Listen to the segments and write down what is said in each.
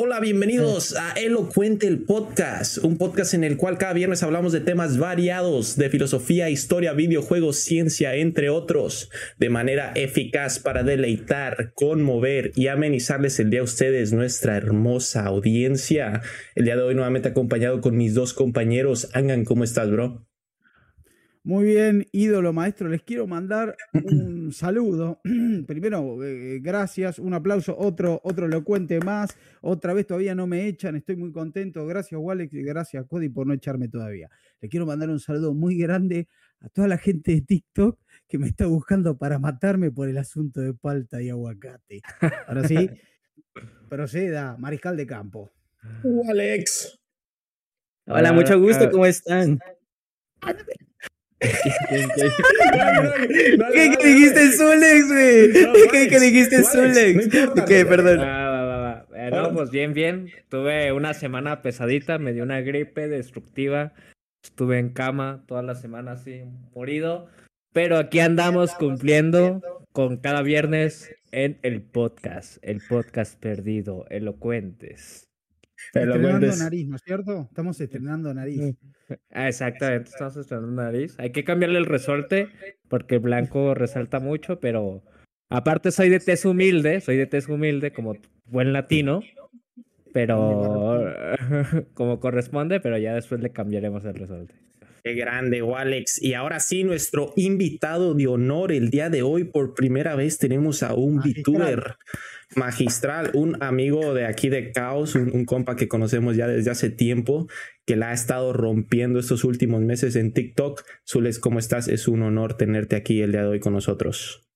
Hola, bienvenidos a Elocuente el Podcast, un podcast en el cual cada viernes hablamos de temas variados de filosofía, historia, videojuegos, ciencia, entre otros, de manera eficaz para deleitar, conmover y amenizarles el día a ustedes, nuestra hermosa audiencia. El día de hoy nuevamente acompañado con mis dos compañeros. Angan, ¿cómo estás, bro? Muy bien, ídolo maestro, les quiero mandar un saludo. Primero, eh, gracias, un aplauso, otro, otro elocuente más. Otra vez todavía no me echan, estoy muy contento. Gracias, Walex, y gracias, Cody, por no echarme todavía. Les quiero mandar un saludo muy grande a toda la gente de TikTok que me está buscando para matarme por el asunto de palta y aguacate. Ahora sí, proceda, mariscal de campo. Alex. Hola, mucho gusto, ¿cómo están? ¿Qué, dijiste Zulex, güey? ¿Qué, dijiste Zulex? ¿Qué? Perdón. No, pues bien, bien. Tuve una semana pesadita, me dio una gripe destructiva. Estuve en cama toda la semana así, morido. Pero aquí andamos cumpliendo con cada viernes en el podcast, el podcast perdido, elocuentes. Estrenando nariz, ¿no es cierto? Estamos estrenando nariz. Ah, exactamente, estamos estrenando nariz. Hay que cambiarle el resorte porque el blanco resalta mucho, pero aparte soy de tez humilde, soy de tez humilde como buen latino, pero como corresponde, pero ya después le cambiaremos el resorte. Qué grande, Alex. Y ahora sí, nuestro invitado de honor el día de hoy, por primera vez tenemos a un VTuber magistral, un amigo de aquí de Caos, un, compa que conocemos ya desde hace tiempo, que la ha estado rompiendo estos últimos meses en TikTok. Zules, ¿cómo estás? Es un honor tenerte aquí el día de hoy con nosotros.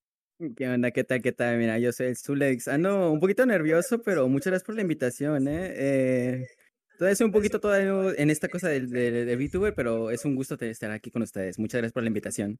¿Qué onda? ¿Qué tal? ¿Qué tal? Mira, yo soy el Zulex. Ando un poquito nervioso, pero muchas gracias por la invitación, ¿eh? eh todavía un poquito todavía en esta cosa del, del, VTuber, pero es un gusto estar aquí con ustedes. Muchas gracias por la invitación.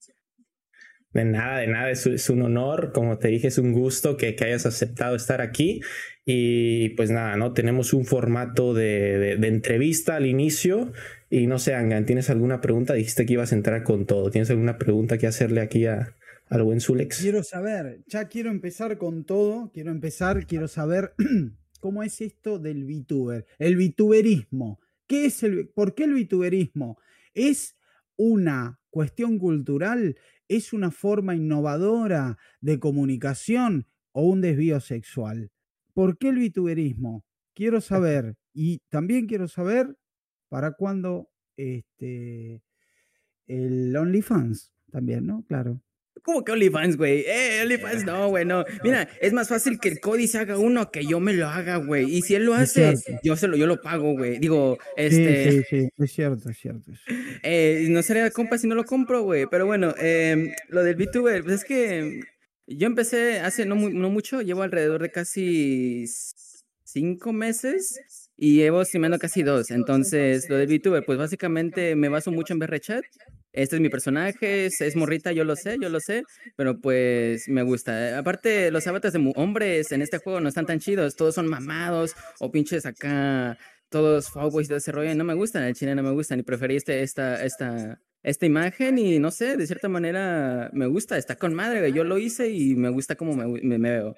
De nada, de nada, es, un honor, como te dije, es un gusto que, hayas aceptado estar aquí. Y pues nada, ¿no? Tenemos un formato de, entrevista al inicio. Y no sé, Angan, ¿tienes alguna pregunta? Dijiste que ibas a entrar con todo. ¿Tienes alguna pregunta que hacerle aquí a, al buen Zulex? Quiero saber, ya quiero empezar con todo. Quiero empezar, quiero saber cómo es esto del VTuber, el VTuberismo. ¿Qué es el, ¿Por qué el VTuberismo? ¿Es una cuestión cultural? ¿Es una forma innovadora de comunicación o un desvío sexual? ¿Por qué el VTuberismo? Quiero saber. Y también quiero saber para cuándo este, el OnlyFans también, ¿no? Claro. ¿Cómo que OnlyFans, güey? Eh, OnlyFans no, güey, no. Mira, es más fácil que el Cody se haga uno que yo me lo haga, güey. Y si él lo hace, yo se lo, yo lo pago, güey. Digo, este. Sí, sí, sí, es cierto, es cierto. Eh, no sería compa si no lo compro, güey. Pero bueno, eh, lo del VTuber, pues es que yo empecé hace no, no mucho, llevo alrededor de casi cinco meses y llevo streamando casi dos. Entonces, lo del VTuber, pues básicamente me baso mucho en chat este es mi personaje, es, morrita, yo lo sé, yo lo sé, pero pues me gusta. Aparte, los avatars de hombres en este juego no están tan chidos, todos son mamados o pinches acá, todos fuckboys de ese rollo, no me gustan, el chile no me gustan y preferí este, esta, esta, esta imagen y no sé, de cierta manera me gusta, está con madre, yo lo hice y me gusta cómo me veo.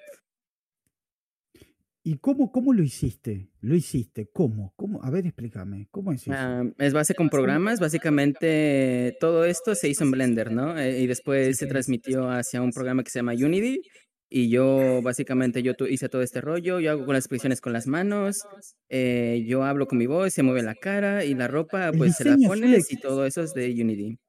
¿Y cómo, cómo lo hiciste? ¿Lo hiciste? ¿Cómo? ¿Cómo? A ver, explícame. ¿Cómo es eso? Ah, es base con programas. Básicamente todo esto se hizo en Blender, ¿no? Eh, y después se transmitió hacia un programa que se llama Unity. Y yo básicamente yo hice todo este rollo, yo hago con las expresiones con las manos, eh, yo hablo con mi voz, se mueve la cara y la ropa pues se la pones y todo eso es de Unity.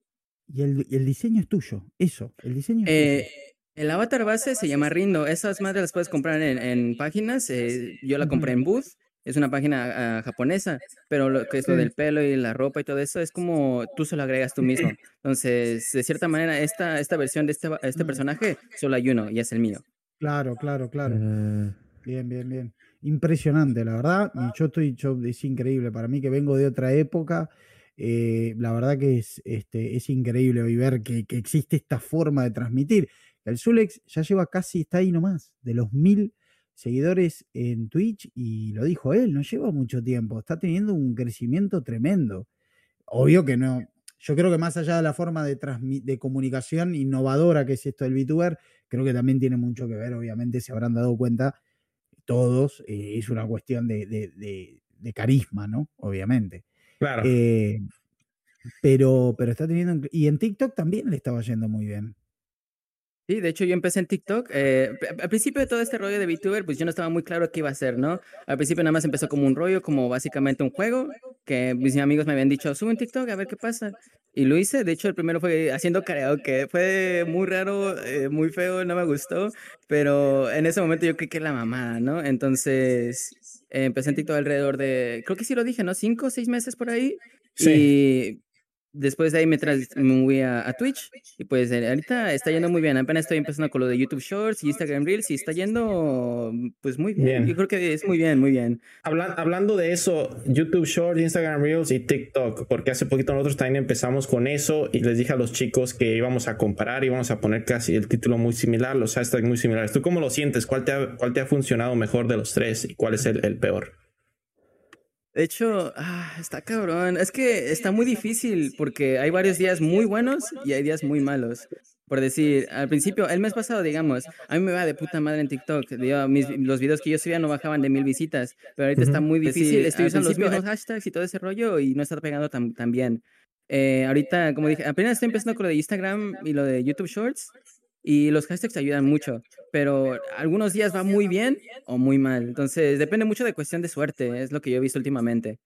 Y el, el diseño es tuyo, eso, el diseño es eh, el avatar base se llama Rindo. Esas madres las puedes comprar en, páginas. Eh, yo la compré en Booth. Es una página ah, japonesa, pero lo que es lo del pelo y la ropa y todo eso es como tú se lo agregas tú mismo. Entonces, de cierta manera, esta, esta versión de este, este personaje solo hay uno y es el mío. Claro, claro, claro. Mm. Bien, bien, bien. Impresionante, la verdad. Yo estoy, yo, es increíble para mí que vengo de otra época. Eh, la verdad que es, este, es increíble ver que, que existe esta forma de transmitir. El Zulex ya lleva casi, está ahí nomás, de los mil seguidores en Twitch y lo dijo él, no lleva mucho tiempo, está teniendo un crecimiento tremendo. Obvio que no, yo creo que más allá de la forma de, de comunicación innovadora que es esto del VTuber, creo que también tiene mucho que ver, obviamente se habrán dado cuenta todos, eh, es una cuestión de, de, de, carisma, ¿no? Obviamente. Claro. Eh, pero, pero está teniendo. Y en TikTok también le estaba yendo muy bien. Sí, de hecho yo empecé en TikTok. Eh, al principio de todo este rollo de VTuber, pues yo no estaba muy claro qué iba a hacer, ¿no? Al principio nada más empezó como un rollo, como básicamente un juego, que mis amigos me habían dicho, sube en TikTok a ver qué pasa. Y lo hice, de hecho el primero fue haciendo karaoke, fue muy raro, eh, muy feo, no me gustó, pero en ese momento yo creí que era la mamada, ¿no? Entonces empecé en TikTok alrededor de, creo que sí lo dije, ¿no? Cinco o seis meses por ahí. Sí. Después de ahí me, me moví a, Twitch y pues eh, ahorita está yendo muy bien. Apenas estoy empezando con lo de YouTube Shorts y Instagram Reels y está yendo pues muy bien. Yo creo que es muy bien, muy bien. hablando de eso, YouTube Shorts, Instagram Reels y TikTok, porque hace poquito nosotros también empezamos con eso y les dije a los chicos que íbamos a comparar, y íbamos a poner casi el título muy similar, los hashtags muy similares. ¿Tú cómo lo sientes? ¿Cuál te ha, cuál te ha funcionado mejor de los tres y cuál es el peor? De hecho, ah, está cabrón. Es que está muy difícil porque hay varios días muy buenos y hay días muy malos. Por decir, al principio, el mes pasado, digamos, a mí me va de puta madre en TikTok. los videos que yo subía no bajaban de mil visitas, pero ahorita está muy difícil. Estoy usando los mismos hashtags y todo ese rollo y no está pegando tan, tan bien. Eh, ahorita, como dije, apenas estoy empezando con lo de Instagram y lo de YouTube Shorts y los hashtags ayudan mucho, pero algunos días va muy bien o muy mal. Entonces, depende mucho de cuestión de suerte, es lo que yo he visto últimamente.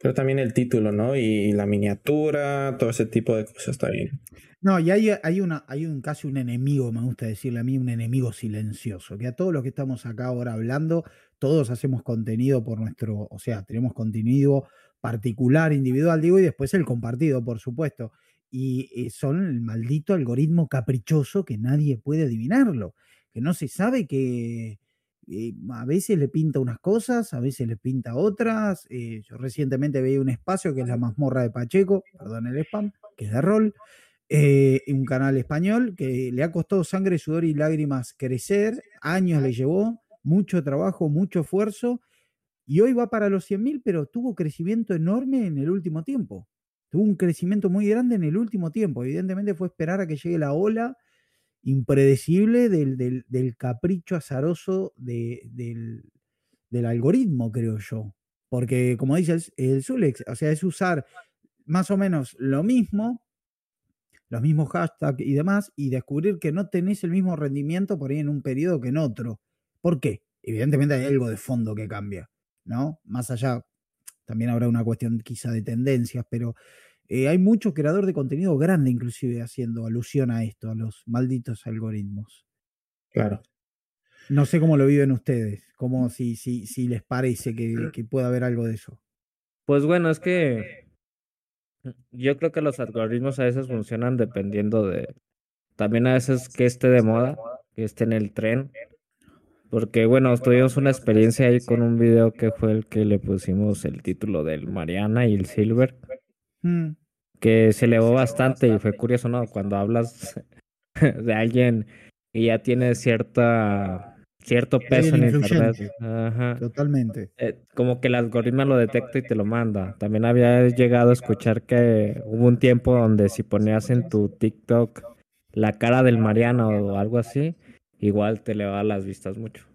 Pero también el título, ¿no? Y la miniatura, todo ese tipo de cosas está bien. No, y hay, hay, una, hay un casi un enemigo, me gusta decirle a mí, un enemigo silencioso, que a todos los que estamos acá ahora hablando, todos hacemos contenido por nuestro, o sea, tenemos contenido particular, individual, digo, y después el compartido, por supuesto y eh, son el maldito algoritmo caprichoso que nadie puede adivinarlo, que no se sabe que eh, a veces le pinta unas cosas, a veces le pinta otras. Eh, yo recientemente veía un espacio que es la mazmorra de Pacheco, perdón el spam, que es de rol, un canal español que le ha costado sangre, sudor y lágrimas crecer, años le llevó, mucho trabajo, mucho esfuerzo, y hoy va para los 100.000, pero tuvo crecimiento enorme en el último tiempo un crecimiento muy grande en el último tiempo. Evidentemente fue esperar a que llegue la ola impredecible del, capricho azaroso del, algoritmo, creo yo. Porque, como dice el, Zulex, o sea, es usar más o menos lo mismo, los mismos hashtags y demás, y descubrir que no tenés el mismo rendimiento por ahí en un periodo que en otro. ¿Por qué? Evidentemente hay algo de fondo que cambia, ¿no? Más allá, también habrá una cuestión quizá de tendencias, pero eh, hay mucho creador de contenido grande inclusive haciendo alusión a esto, a los malditos algoritmos. Claro. No sé cómo lo viven ustedes, como si, si, si les parece que, que pueda haber algo de eso. Pues bueno, es que yo creo que los algoritmos a veces funcionan dependiendo de, también a veces que esté de moda, que esté en el tren, porque bueno, tuvimos una experiencia ahí con un video que fue el que le pusimos el título del Mariana y el Silver. Mm. Que se elevó bastante y fue curioso, ¿no? Cuando hablas de alguien y ya tiene cierta cierto peso en internet. Totalmente. Eh, como que el algoritmo lo detecta y te lo manda. También había llegado a escuchar que hubo un tiempo donde si ponías en tu TikTok la cara del Mariano o algo así, igual te elevaba las vistas mucho.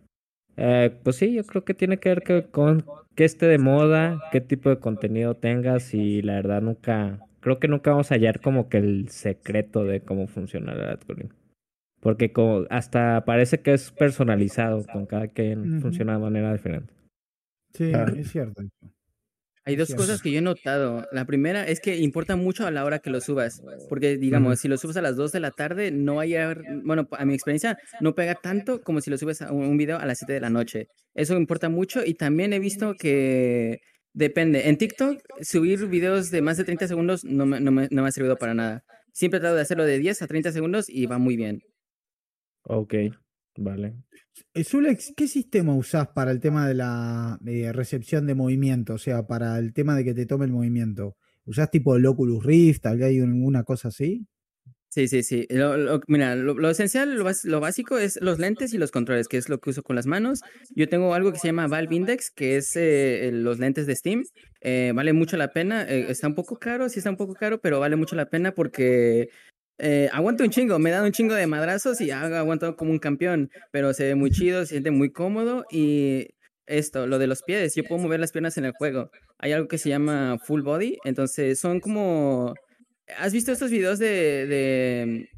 Eh, pues sí, yo creo que tiene que ver que con que esté de moda, qué tipo de contenido tengas y la verdad nunca, creo que nunca vamos a hallar como que el secreto de cómo funciona el algoritmo. Porque como hasta parece que es personalizado, con cada quien funciona de manera diferente. Sí, es cierto. Hay dos cosas que yo he notado. La primera es que importa mucho a la hora que lo subas, porque digamos, si lo subes a las 2 de la tarde, no hay, bueno, a mi experiencia, no pega tanto como si lo subes a un video a las 7 de la noche. Eso importa mucho y también he visto que depende. En TikTok, subir videos de más de 30 segundos no me, no me, no me ha servido para nada. Siempre trato de hacerlo de 10 a 30 segundos y va muy bien. Ok, vale. Eh, Zulex, ¿qué sistema usás para el tema de la recepción de movimiento? O sea, para el tema de que te tome el movimiento. ¿Usás tipo Oculus Rift? ¿Hay alguna cosa así? Sí, sí, sí. mira, lo, esencial, lo, básico es los lentes y los controles, que es lo que uso con las manos. Yo tengo algo que se llama Valve Index, que es eh, los lentes de Steam. Eh, vale mucho la pena. está un poco caro, sí está un poco caro, pero vale mucho la pena porque eh, aguanto un chingo, me dan un chingo de madrazos y hago aguanto como un campeón, pero se ve muy chido, se siente muy cómodo y esto, lo de los pies, yo puedo mover las piernas en el juego. Hay algo que se llama full body, entonces son como... ¿Has visto estos videos de... de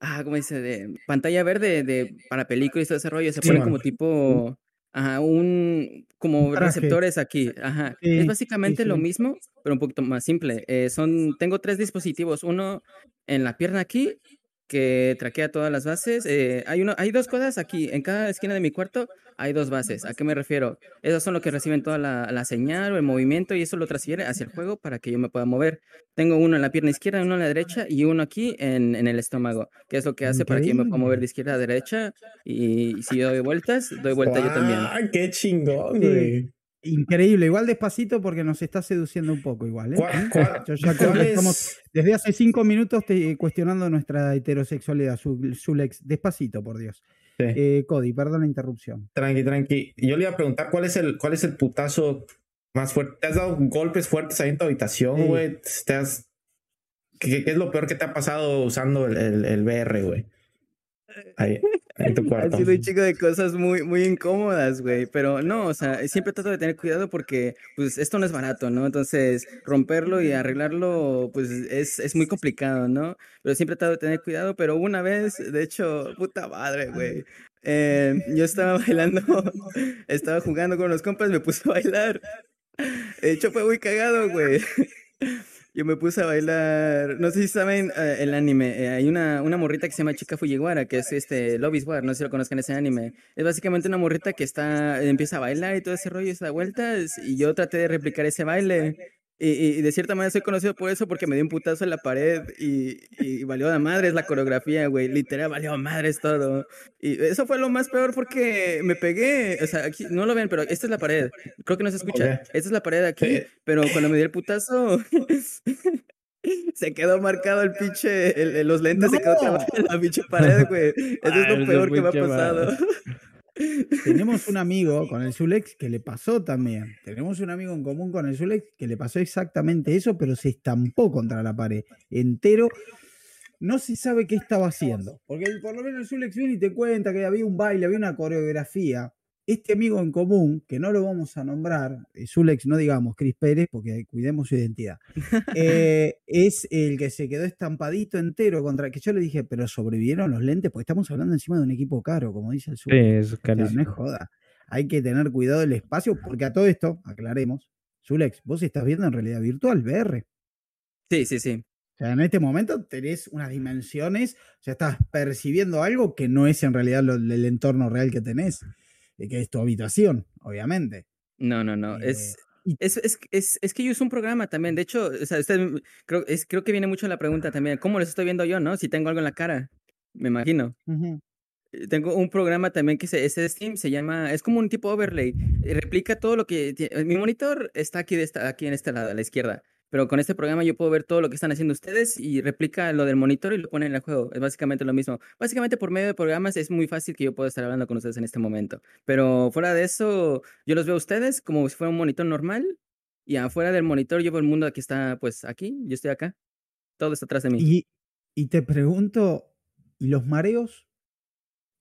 ah, ¿cómo dice? De pantalla verde de, para películas y todo ese rollo. Se Sí, ponen como tipo... Ajá, un... como traje. receptores aquí. Ajá. Sí, es sí, básicamente lo mismo, pero un poquito más simple. Eh, son... Tengo tres dispositivos. Uno en la pierna aquí, que traquea todas las bases. Eh, hay, uno, hay dos cosas aquí. En cada esquina de mi cuarto hay dos bases. ¿A qué me refiero? Esos son los que reciben toda la, la señal o el movimiento y eso lo transfiere hacia el juego para que yo me pueda mover. Tengo uno en la pierna izquierda, uno en la derecha y uno aquí en, en el estómago, que es lo que hace para que yo me pueda mover de izquierda a derecha. Y si yo doy vueltas, doy vuelta yo también. ¡Ah, qué chingón, güey! Increíble, igual despacito porque nos está seduciendo un poco igual. ¿eh? ¿Cuál- cuál- Yo ya cuál creo que es- estamos desde hace cinco minutos te- cuestionando nuestra heterosexualidad, su, Zulex. Despacito, por Dios. Sí. Eh, Cody, perdón la interrupción. Tranqui, tranqui. Yo le iba a preguntar cuál es el, cuál es el putazo más fuerte. ¿Te has dado golpes fuertes ahí en tu habitación, Sí. güey? ¿Te has... ¿Qué, qué es lo peor que te ha pasado usando el, el, el VR, güey? Ahí, en tu cuarto. sido un chico de cosas muy, muy incómodas, güey. Pero no, o sea, siempre trato de tener cuidado porque, pues, esto no es barato, ¿no? Entonces, romperlo y arreglarlo, pues, es, es muy complicado, ¿no? Pero siempre trato de tener cuidado. Pero una vez, de hecho, puta madre, güey. eh, yo estaba bailando, estaba jugando con los compas, me puse a bailar. De hecho, fue muy cagado, güey. Yo me puse a bailar, no sé si saben eh, el anime, eh, hay una, una morrita que se llama Chica Fujiwara, que es este Love is War, no sé si lo conozcan ese anime. Es básicamente una morrita que está, empieza a bailar y todo ese rollo, se da vueltas, y yo traté de replicar ese baile. Y, y- de cierta manera soy conocido por eso porque me dio un putazo en la pared y, y valió a madres la coreografía, güey. Literal, valió a madres todo. Y eso fue lo más peor porque me pegué. O sea, aquí no lo ven, pero esta es la pared. Creo que no se escucha. Ok. Esta es la pared de aquí. Pero cuando me dio el putazo, se quedó marcado el pinche. el- los lentes se quedó ¡No! en la pinche pared, güey. Eso Ah, es lo eso peor que me ha pasado. Tenemos un amigo con el Zulex que le pasó también. Tenemos un amigo en común con el Zulex que le pasó exactamente eso, pero se estampó contra la pared entero. No se sabe qué estaba haciendo. Porque por lo menos el Zulex viene y te cuenta que había un baile, había una coreografía. Este amigo en común, que no lo vamos a nombrar, eh, Zulex, no digamos Cris Pérez, porque cuidemos su identidad, eh, es el que se quedó estampadito entero contra. Que yo le dije, pero sobrevivieron los lentes, porque estamos hablando encima de un equipo caro, como dice el Sí, Zulex. es O sea, no es joda. Hay que tener cuidado del espacio, porque a todo esto, aclaremos, Zulex, vos estás viendo en realidad virtual, VR. Sí, sí, sí. O sea, en este momento tenés unas dimensiones, o sea, estás percibiendo algo que no es en realidad lo- el entorno real que tenés, eh, que es tu habitación, obviamente. No, no, no. Eh, Es, es, es, es, es que yo uso un programa también. De hecho, o sea, usted, mm, creo, es, creo que viene mucho la pregunta también. ¿Cómo los estoy viendo yo, no? Si tengo algo en la cara. Me imagino. Eh, Tengo un programa también que se, es Steam, se llama, es como un tipo overlay. eh, Replica todo lo que. Mi monitor está aquí, de esta, aquí en este lado, a la izquierda. Pero con este programa yo puedo ver todo lo que están haciendo ustedes y replica lo del monitor y lo pone en el juego. Es básicamente lo mismo. Básicamente por medio de programas es muy fácil que yo pueda estar hablando con ustedes en este momento. Pero fuera de eso, yo los veo a ustedes como si fuera un monitor normal. Y afuera del monitor yo veo el mundo que está pues aquí, yo estoy acá. Todo está atrás de mí. Y, y te pregunto, ¿y los mareos?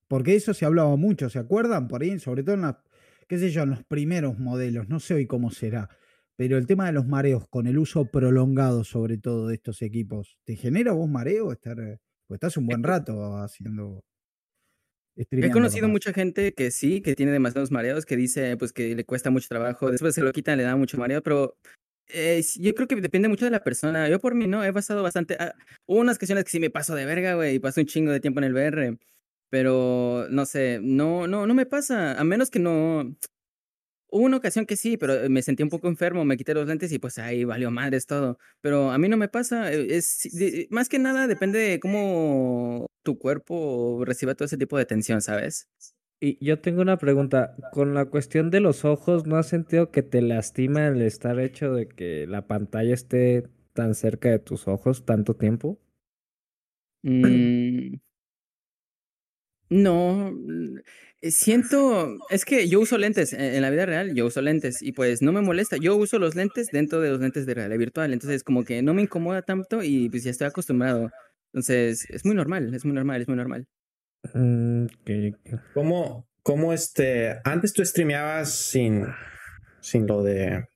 Porque eso se hablaba mucho, ¿se acuerdan? Por ahí, sobre todo en qué sé yo, en los primeros modelos, no sé hoy cómo será. Pero el tema de los mareos, con el uso prolongado sobre todo de estos equipos, ¿te genera vos mareo estar, pues estás un buen rato haciendo... He conocido mucha gente que sí, que tiene demasiados mareos, que dice pues que le cuesta mucho trabajo, después se lo quitan, le da mucho mareo, pero eh, yo creo que depende mucho de la persona. Yo por mí no, he pasado bastante... ah, hubo unas ocasiones que sí me paso de verga, güey, y paso un chingo de tiempo en el VR, pero no sé, no, no, no me pasa, a menos que no... Hubo una ocasión que sí, pero me sentí un poco enfermo, me quité los lentes y pues ahí valió madres todo. Pero a mí no me pasa, eh, es de- más que nada depende de cómo tu cuerpo reciba todo ese tipo de tensión, ¿sabes? Y yo tengo una pregunta. Con la cuestión de los ojos, ¿no has sentido que te lastima el estar hecho de que la pantalla esté tan cerca de tus ojos tanto tiempo? Mm, no, eh, siento, es que yo uso lentes, en en la vida real yo uso lentes y pues no me molesta, yo uso los lentes dentro de los lentes de realidad virtual, entonces como que no me incomoda tanto y pues ya estoy acostumbrado. Entonces, es muy normal, es muy normal, es muy normal. Mm, ¿Cómo, cómo este, antes tú streameabas sin, sin lo de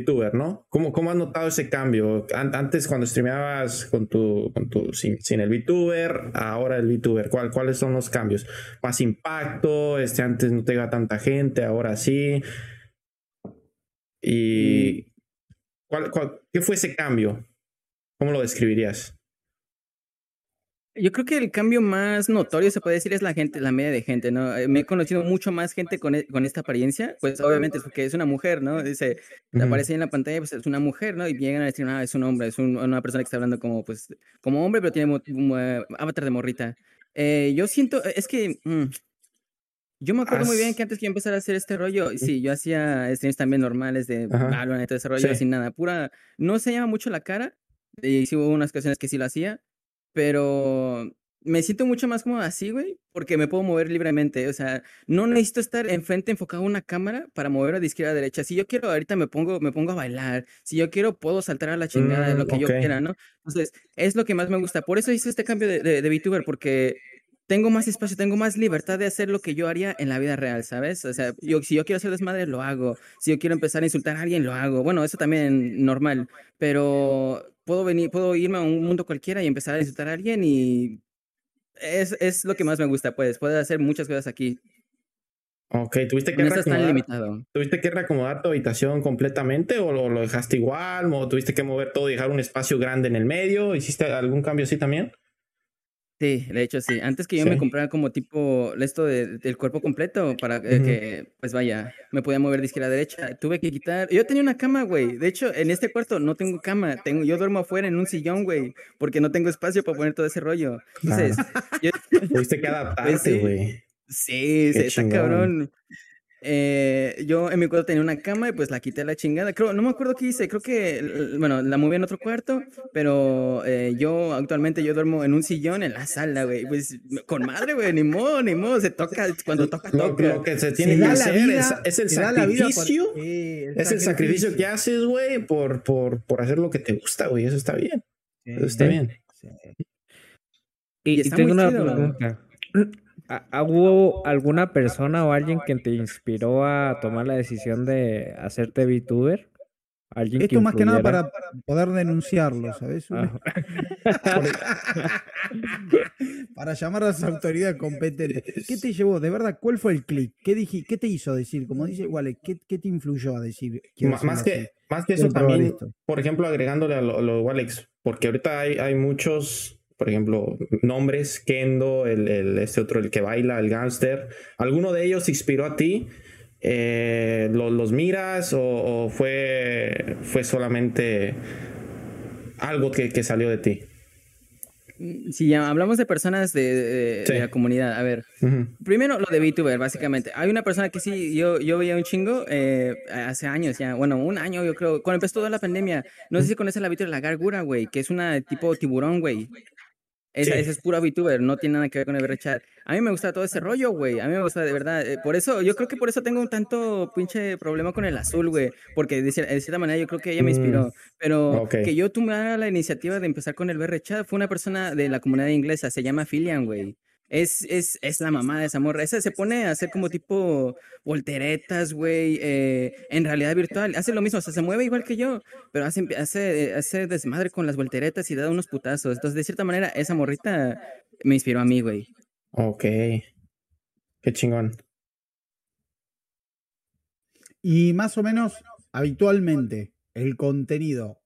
VTuber, ¿no? ¿Cómo, cómo has notado ese cambio? An- antes cuando streameabas con tu, con tu, sin, sin el VTuber, ahora el VTuber, ¿cuál, ¿cuáles son los cambios? Más impacto, este, antes no te iba tanta gente, ahora sí. ¿Y cuál, cuál- qué fue ese cambio? ¿Cómo lo describirías? Yo creo que el cambio más notorio, se puede decir, es la gente, la media de gente, ¿no? Eh, Me he conocido mucho más gente con, e- con esta apariencia, pues obviamente es porque es una mujer, ¿no? Dice, aparece en la pantalla, pues es una mujer, ¿no? Y llegan a decir, ah, es un hombre, es un- una persona que está hablando como, pues, como hombre, pero tiene mo- eh, avatar de morrita. Eh, yo siento, es que, mm, yo me acuerdo muy bien que antes que yo empezara a hacer este rollo, sí, yo hacía streams también normales de. Valorant todo ese rollo, Sí. sin nada, pura, no se llama mucho la cara, y sí hubo unas ocasiones que sí lo hacía, pero me siento mucho más como así, güey, porque me puedo mover libremente. O sea, no necesito estar enfrente enfocado a una cámara para moverme de izquierda a derecha. Si yo quiero, ahorita me pongo, me pongo a bailar. Si yo quiero, puedo saltar a la chingada de lo Mm, que yo quiera, ¿no? Entonces, es lo que más me gusta. Por eso hice este cambio de, de, de VTuber, porque tengo más espacio, tengo más libertad de hacer lo que yo haría en la vida real, ¿sabes? O sea, yo, si yo quiero hacer desmadre, lo hago. Si yo quiero empezar a insultar a alguien, lo hago. Bueno, eso también normal, pero puedo venir, puedo irme a un mundo cualquiera y empezar a insultar a alguien y es, es lo que más me gusta, pues, puedo hacer muchas cosas aquí. Ok, ¿tuviste que No reacomodar? limitado. ¿Tuviste que reacomodar tu habitación completamente o lo, lo dejaste igual? ¿O tuviste que mover todo y dejar un espacio grande en el medio? ¿Hiciste algún cambio así también? Sí, de hecho sí. Antes que yo me comprara como tipo esto de- del cuerpo completo para eh, que, pues vaya, me podía mover de izquierda a derecha, tuve que quitar. Yo tenía una cama, güey. De hecho, en este cuarto no tengo cama. Tengo, yo duermo afuera en un sillón, güey, porque no tengo espacio para poner todo ese rollo. Entonces, yo- Tuviste que adaptarte, sí. güey. Sí, sí, está chingón. cabrón. Eh, yo en mi cuarto tenía una cama y pues la quité a la chingada. Creo, no me acuerdo qué hice, creo que, bueno, la moví en otro cuarto, pero eh, yo actualmente yo duermo en un sillón en la sala, güey. Pues con madre, güey, ni modo, ni modo, se toca, cuando toca, Lo, toca. lo que se tiene Se que hacer vida, es, es el sacrificio. Es el sacrificio que haces, güey, por, por, por hacer lo que te gusta, güey. Eso está bien. Eso está bien. sí. Y, Y y está tengo una chido. pregunta. ¿Ha- ha- ¿Hubo alguna persona o alguien que te inspiró a tomar la decisión de hacerte VTuber? ¿Alguien Esto más que nada para poder denunciarlo, ¿sabes? Ah. para llamar a las autoridades competentes. ¿Qué te llevó? De verdad, ¿cuál fue el clic? ¿Qué, dije, ¿Qué te hizo decir? Como dice Wale, ¿qué, qué te influyó a decir? Más que, más que eso también, esto. por ejemplo, agregándole a lo, lo de Alex, porque ahorita hay, hay muchos, por ejemplo, nombres, Kendo, el, el- este otro, el que baila, el gangster. ¿Alguno de ellos inspiró a ti? Eh, ¿lo- ¿Los miras o, o fue, fue solamente algo que, que salió de ti? Si ya hablamos de personas de, de- de Sí. la comunidad, a ver. Primero lo de VTuber, básicamente. Hay una persona que sí, yo, yo veía un chingo eh, hace años ya, bueno, un año yo creo, cuando empezó toda la pandemia. No sé si conoces la VTuber, la Gargura, güey, que es una tipo tiburón, güey. Esa, Sí. esa es pura VTuber, no tiene nada que ver con el VRChat. A mí me gusta todo ese rollo, güey. A mí me gusta de verdad. eh, por eso, yo creo que por eso tengo un tanto pinche problema con el azul, güey. Porque de, cier- de cierta manera yo creo que ella me inspiró. Pero ok. que yo tomara la iniciativa de empezar con el VRChat fue una persona de la comunidad inglesa, se llama Filian, güey. Es, es, es la mamá de esa morra. Esa se pone a hacer como tipo volteretas, güey, eh, en realidad virtual. Hace lo mismo, o sea, se mueve igual que yo, pero hace, hace, hace desmadre con las volteretas y da unos putazos. Entonces, de cierta manera, esa morrita me inspiró a mí, güey. Ok. Qué chingón. Y más o menos, habitualmente, el contenido.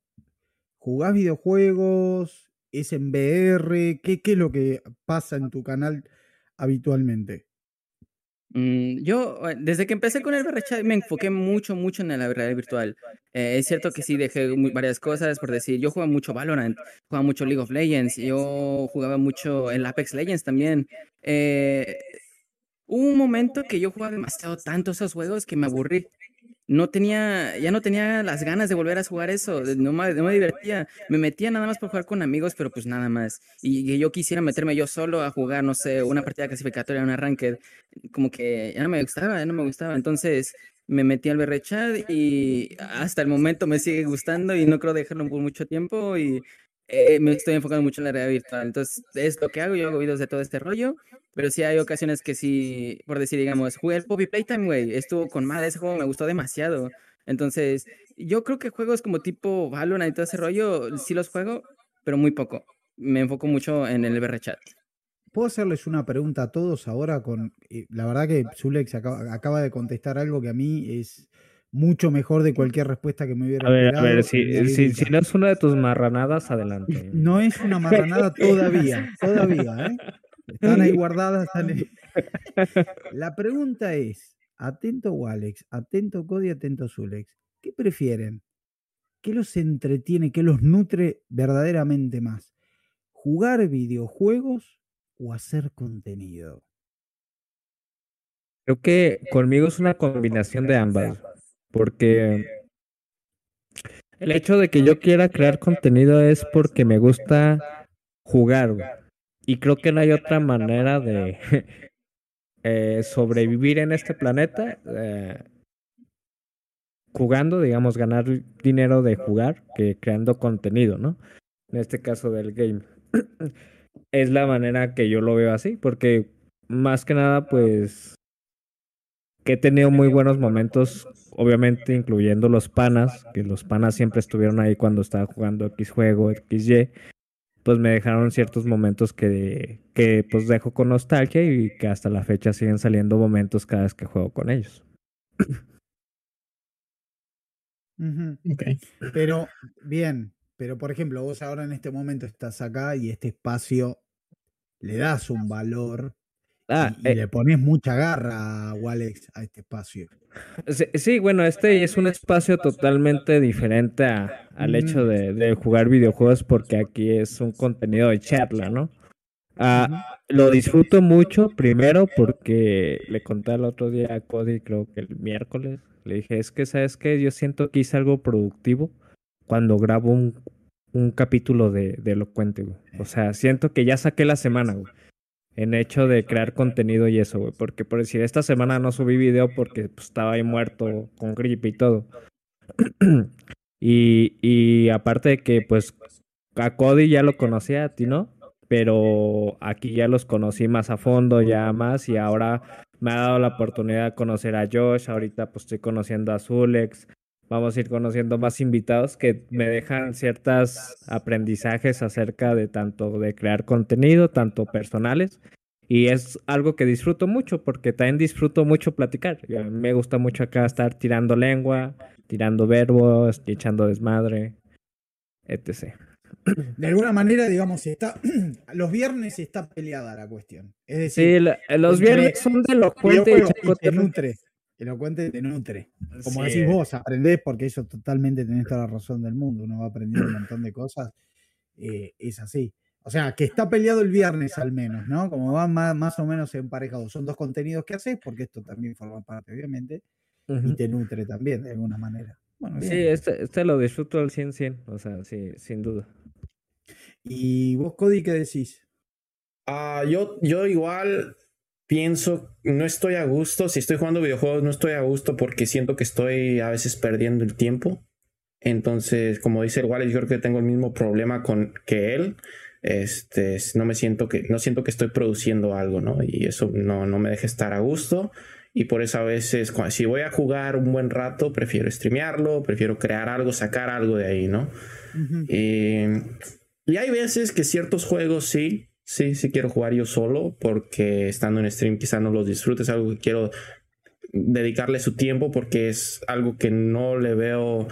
¿Jugás videojuegos? ¿Es en VR? ¿Qué, qué es lo que pasa en tu canal habitualmente? Mm, yo, eh, desde que empecé con el VRChat, me enfoqué mucho, mucho en la realidad virtual. Eh, es cierto que sí dejé varias cosas, por decir, yo jugaba mucho Valorant, jugaba mucho League of Legends, yo jugaba mucho el Apex Legends también. Eh, hubo un momento que yo jugaba demasiado tanto esos juegos que me aburrí. No tenía, ya no tenía las ganas de volver a jugar eso, no me, no me divertía. Me metía nada más por jugar con amigos, pero pues nada más. Y yo quisiera meterme yo solo a jugar, no sé, una partida clasificatoria, una ranked, como que ya no me gustaba, ya no me gustaba. Entonces me metí al VRChat y hasta el momento me sigue gustando y no creo dejarlo por mucho tiempo. Y eh, me estoy enfocando mucho en la realidad virtual. Entonces, es lo que hago, yo hago videos de todo este rollo, pero sí hay ocasiones que sí, por decir, digamos, jugué el Poppy Playtime, güey, estuvo con madre, ese juego me gustó demasiado. Entonces, yo creo que juegos como tipo Valorant y todo ese rollo, sí los juego, pero muy poco. Me enfoco mucho en el VR chat. ¿Puedo hacerles una pregunta a todos ahora? Con, eh, la verdad que Zulex acaba, acaba de contestar algo que a mí es mucho mejor de cualquier respuesta que me hubiera A ver, a ver, si, si no es una de tus marranadas, adelante. No es una marranada todavía, todavía, ¿eh? Están ahí guardadas. están ahí. La pregunta es, atento Walex, atento Cody, atento Zulex, ¿qué prefieren? ¿Qué los entretiene, qué los nutre verdaderamente más? ¿Jugar videojuegos o hacer contenido? Creo que conmigo es una combinación de ambas, porque el hecho de que yo quiera crear contenido es porque me gusta jugar. Y creo que no hay otra manera de eh, sobrevivir en este planeta eh, jugando, digamos, ganar dinero de jugar que creando contenido, ¿no? En este caso del game. es la manera que yo lo veo así, porque más que nada, pues que he tenido muy buenos momentos, obviamente incluyendo los panas, que los panas siempre estuvieron ahí cuando estaba jugando X juego, XY, pues me dejaron ciertos momentos que, que pues dejo con nostalgia y que hasta la fecha siguen saliendo momentos cada vez que juego con ellos. Ujú. Ok. Pero, bien, pero por ejemplo, vos ahora en este momento estás acá y este espacio le das un valor Ah, y, y eh, le pones mucha garra, Walex, a este espacio. sí, sí, bueno, este es un espacio totalmente diferente a- al hecho de, de jugar videojuegos porque aquí es un contenido de charla, ¿no? Ah. Lo disfruto mucho, primero porque le conté el otro día a Cody, creo que el miércoles, le dije, es que, ¿sabes qué? Yo siento que hice algo productivo cuando grabo un, un capítulo de, de Elocuente, güey. O sea, siento que ya saqué la semana, güey. En hecho de crear contenido y eso, güey. Porque por decir, esta semana no subí video porque pues, estaba ahí muerto con gripe y todo. y, y aparte de que, pues, a Cody ya lo conocía, a ti no pero aquí ya los conocí más a fondo, ya más, y ahora me ha dado la oportunidad de conocer a Josh, ahorita pues estoy conociendo a Zulex, vamos a ir conociendo más invitados que me dejan ciertos aprendizajes acerca de tanto de crear contenido, tanto personales, y es algo que disfruto mucho, porque también disfruto mucho platicar, a mí me gusta mucho acá estar tirando lengua, tirando verbos, echando desmadre, etc. De alguna manera, digamos, está los viernes está peleada la cuestión. Es decir, Sí, la- los entre viernes son de elocuente y nutre. Elocuente te nutre. Como Sí. decís vos, aprendés porque eso totalmente tenés toda la razón del mundo. Uno va aprendiendo un montón de cosas. eh, es así. O sea, que está peleado el viernes al menos, ¿no? Como van más, más o menos emparejados. Son dos contenidos que haces, porque esto también forma parte, obviamente, y te nutre también de alguna manera. Bueno, Sí, este, este lo disfruto al 100-100, o sea, sí, sin duda. ¿Y vos, Cody, qué decís? Ah, yo, yo igual pienso, no estoy a gusto. Si estoy jugando videojuegos, no estoy a gusto porque siento que estoy a veces perdiendo el tiempo. Entonces, como dice el Wallace, yo creo que tengo el mismo problema con que él. Este, no me siento que, no siento que estoy produciendo algo, ¿no? Y eso no, no me deja estar a gusto. Y por eso a veces, si voy a jugar un buen rato, prefiero streamearlo, prefiero crear algo, sacar algo de ahí, ¿no? Y, y hay veces que ciertos juegos sí, sí, sí quiero jugar yo solo porque estando en stream quizá no los disfrute, es algo que quiero dedicarle su tiempo porque es algo que no le veo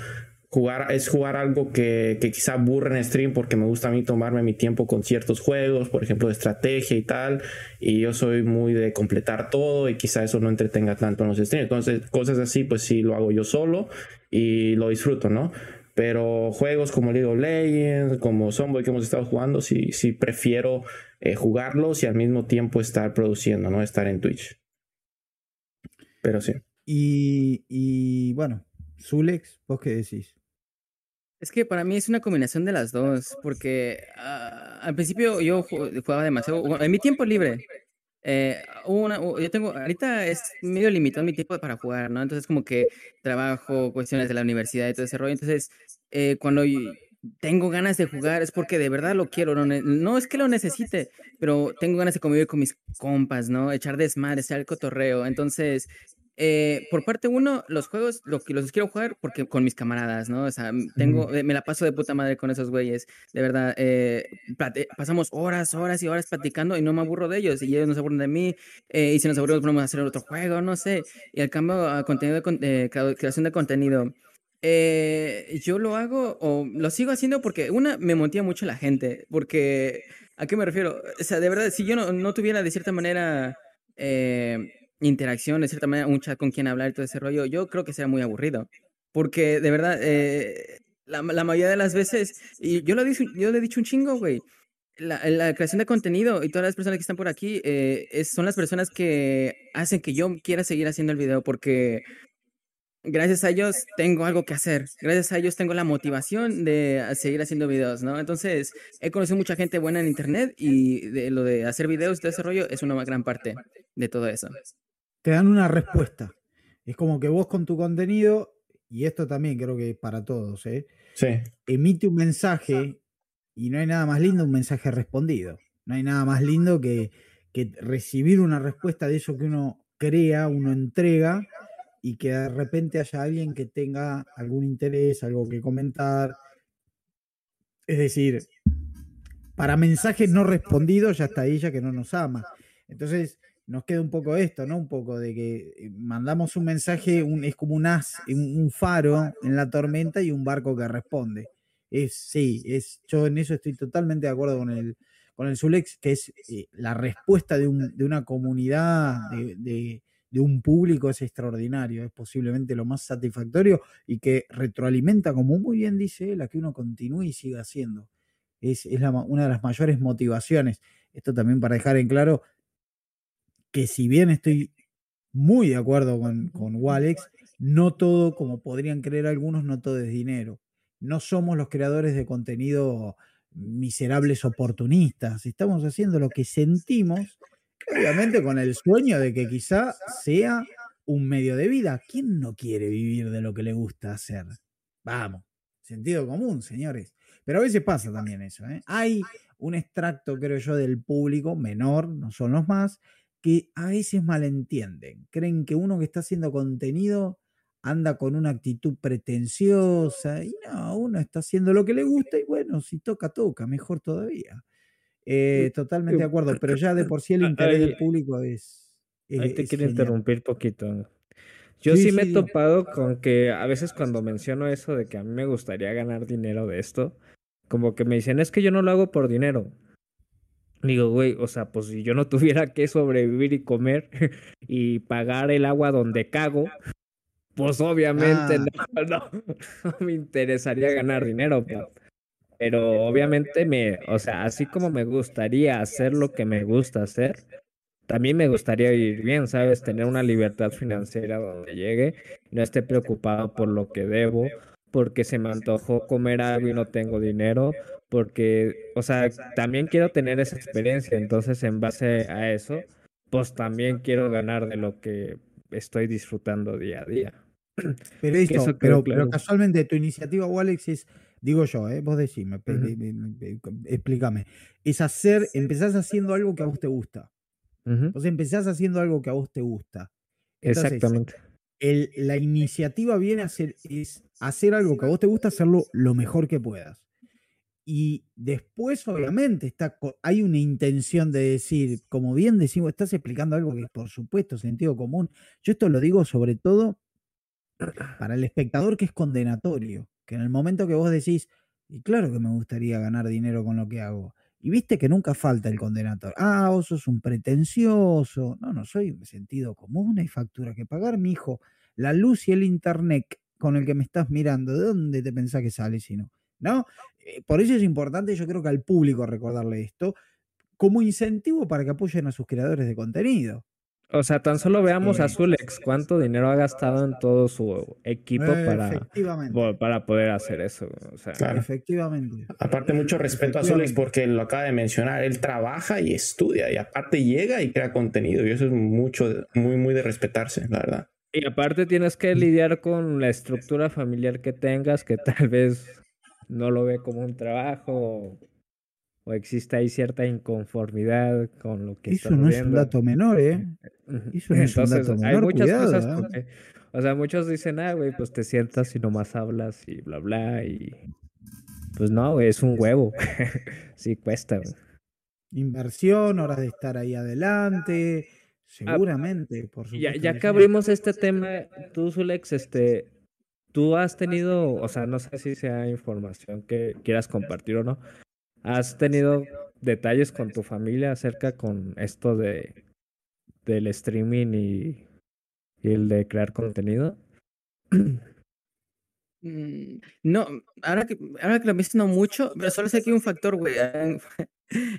jugar, es jugar algo que, que quizá aburre en stream porque me gusta a mí tomarme mi tiempo con ciertos juegos, por ejemplo de estrategia y tal, y yo soy muy de completar todo y quizá eso no entretenga tanto en los streams, entonces cosas así pues sí lo hago yo solo y lo disfruto, ¿no? Pero juegos como League of Legends, como Zomboy que hemos estado jugando, sí, sí prefiero eh, jugarlos y al mismo tiempo estar produciendo, ¿no? Estar en Twitch. Pero sí. Y, y, bueno, Zulex, ¿vos qué decís? Es que para mí es una combinación de las dos, porque ah, al principio yo ju- jugaba demasiado, en mi tiempo libre. Eh, una- yo tengo, ahorita es medio limitado mi tiempo para jugar, ¿no? Entonces como que trabajo, cuestiones de la universidad y todo ese rollo. Entonces, eh, cuando tengo ganas de jugar, es porque de verdad lo quiero. No, no, es que lo necesite, pero tengo ganas de convivir con mis compas, ¿no? Echar desmadre, echar el cotorreo. Entonces, eh, por parte uno, los juegos lo, los quiero jugar porque con mis camaradas, ¿no? O sea, tengo, eh, me la paso de puta madre con esos güeyes. De verdad, eh, pasamos horas, horas y horas platicando y no me aburro de ellos. Y ellos no se aburren de mí. y si nos aburrimos, podemos hacer otro juego, no sé. Y al cambio, a contenido de, creación de contenido. yo lo hago o lo sigo haciendo porque una me motiva mucho la gente. Porque, ¿a qué me refiero? O sea, de verdad, si yo no, no tuviera de cierta manera interacción, de cierta manera, un chat con quien hablar y todo ese rollo, yo creo que sería muy aburrido. Porque de verdad, eh, la, la, mayoría de las veces, y yo lo, he dicho, yo le he dicho un chingo, güey. La, la, creación de contenido y todas las personas que están por aquí eh, son las personas que hacen que yo quiera seguir haciendo el video porque gracias a ellos tengo algo que hacer. Gracias a ellos tengo la motivación de seguir haciendo videos, ¿no? Entonces, he conocido mucha gente buena en internet y de lo de hacer videos y todo ese rollo es una gran parte de todo eso te dan una respuesta. Es como que vos con tu contenido, y esto también creo que para todos, ¿eh? sí. emite un mensaje y no hay nada más lindo un mensaje respondido. No hay nada más lindo que, que recibir una respuesta de eso que uno crea, uno entrega y que de repente haya alguien que tenga algún interés, algo que comentar. Es decir, para mensajes no respondidos ya está ella que no nos ama. Entonces, nos queda un poco esto, ¿no? Un poco de que eh, mandamos un mensaje, un, es como un as, un, faro en la tormenta y un barco que responde. Es, sí, es, yo en eso estoy totalmente de acuerdo con el, con el Zulex, que es eh, la respuesta de, un, de, una comunidad, de, de, de, un público es extraordinario, es posiblemente lo más satisfactorio y que retroalimenta, como muy bien dice él, a que uno continúe y siga haciendo. Es, es la, una de las mayores motivaciones. Esto también para dejar en claro, que si bien estoy muy de acuerdo con, con Walex, no todo, como podrían creer algunos, no todo es dinero. No somos los creadores de contenido miserables oportunistas. Estamos haciendo lo que sentimos, obviamente con el sueño de que quizá sea un medio de vida. ¿Quién no quiere vivir de lo que le gusta hacer? Vamos, sentido común, señores. Pero a veces pasa también eso. ¿eh? Hay un extracto, creo yo, del público menor, no son los más, que a veces malentienden. Creen que uno que está haciendo contenido anda con una actitud pretenciosa y no, uno está haciendo lo que le gusta y bueno, si toca, toca, mejor todavía. Eh, totalmente de acuerdo, pero ya de por sí el interés del público es... ahí te quiero interrumpir poquito. Yo sí, me he topado con que a veces cuando menciono eso de que a mí me gustaría ganar dinero de esto, como que me dicen, es que yo no lo hago por dinero. Digo, güey, o sea, pues si yo no tuviera que sobrevivir y comer y pagar el agua donde cago, pues obviamente ah. no, no, me interesaría ganar dinero. Pero obviamente me, o sea, así como me gustaría hacer lo que me gusta hacer, también me gustaría vivir bien, ¿sabes? Tener una libertad financiera donde llegue, no esté preocupado por lo que debo, porque se me antojó comer algo y no tengo dinero, porque, o sea, también quiero tener esa experiencia, entonces en base a eso, pues también quiero ganar de lo que estoy disfrutando día a día. Pero, eso, pero, pero, casualmente tu iniciativa, Alex, es, digo yo, ¿eh? vos decime, explícame, es hacer, empezás haciendo algo que a vos te gusta. Entonces empezás haciendo algo que a vos te gusta. Exactamente. El, la iniciativa viene a ser, es hacer algo que a vos te gusta, hacerlo lo mejor que puedas. Y después, obviamente, está, hay una intención de decir, como bien decimos, estás explicando algo que, por supuesto, sentido común. Yo esto lo digo sobre todo para el espectador que es condenatorio, que en el momento que vos decís, y claro que me gustaría ganar dinero con lo que hago, y viste que nunca falta el condenador. Ah, vos sos un pretencioso. No, no soy sentido común, hay factura que pagar, mi hijo. La luz y el internet con el que me estás mirando, ¿de dónde te pensás que sale si no? ¿no? Eh, por eso es importante, yo creo que al público recordarle esto como incentivo para que apoyen a sus creadores de contenido. O sea, tan solo veamos a Zulex cuánto dinero ha gastado en todo su equipo para, para poder hacer eso. Efectivamente. Aparte, mucho respeto a Zulex porque lo acaba de mencionar. Él trabaja y estudia y aparte llega y crea contenido. Y eso es mucho, muy, muy de respetarse, la verdad. Y aparte tienes que lidiar con la estructura familiar que tengas, que tal vez no lo ve como un trabajo o, existe ahí cierta inconformidad con lo que Eso está no es un dato menor, ¿eh? Eso no es un Entonces, dato hay menor, muchas cuidado, cosas ¿eh? o sea, muchos dicen, ah, güey, pues te sientas y nomás hablas y bla, bla, y pues no, güey, es un huevo. sí, cuesta, güey. Inversión, horas de estar ahí adelante, seguramente, por Ya, supuesto. ya que que abrimos este tema, tú, Zulex, este, tú has tenido, o sea, no sé si sea información que quieras compartir o no, ¿has tenido detalles con tu familia acerca con esto de del streaming y, y el de crear contenido? Mm, No, ahora que, ahora que lo menciono mucho, pero solo sé que hay un factor, güey.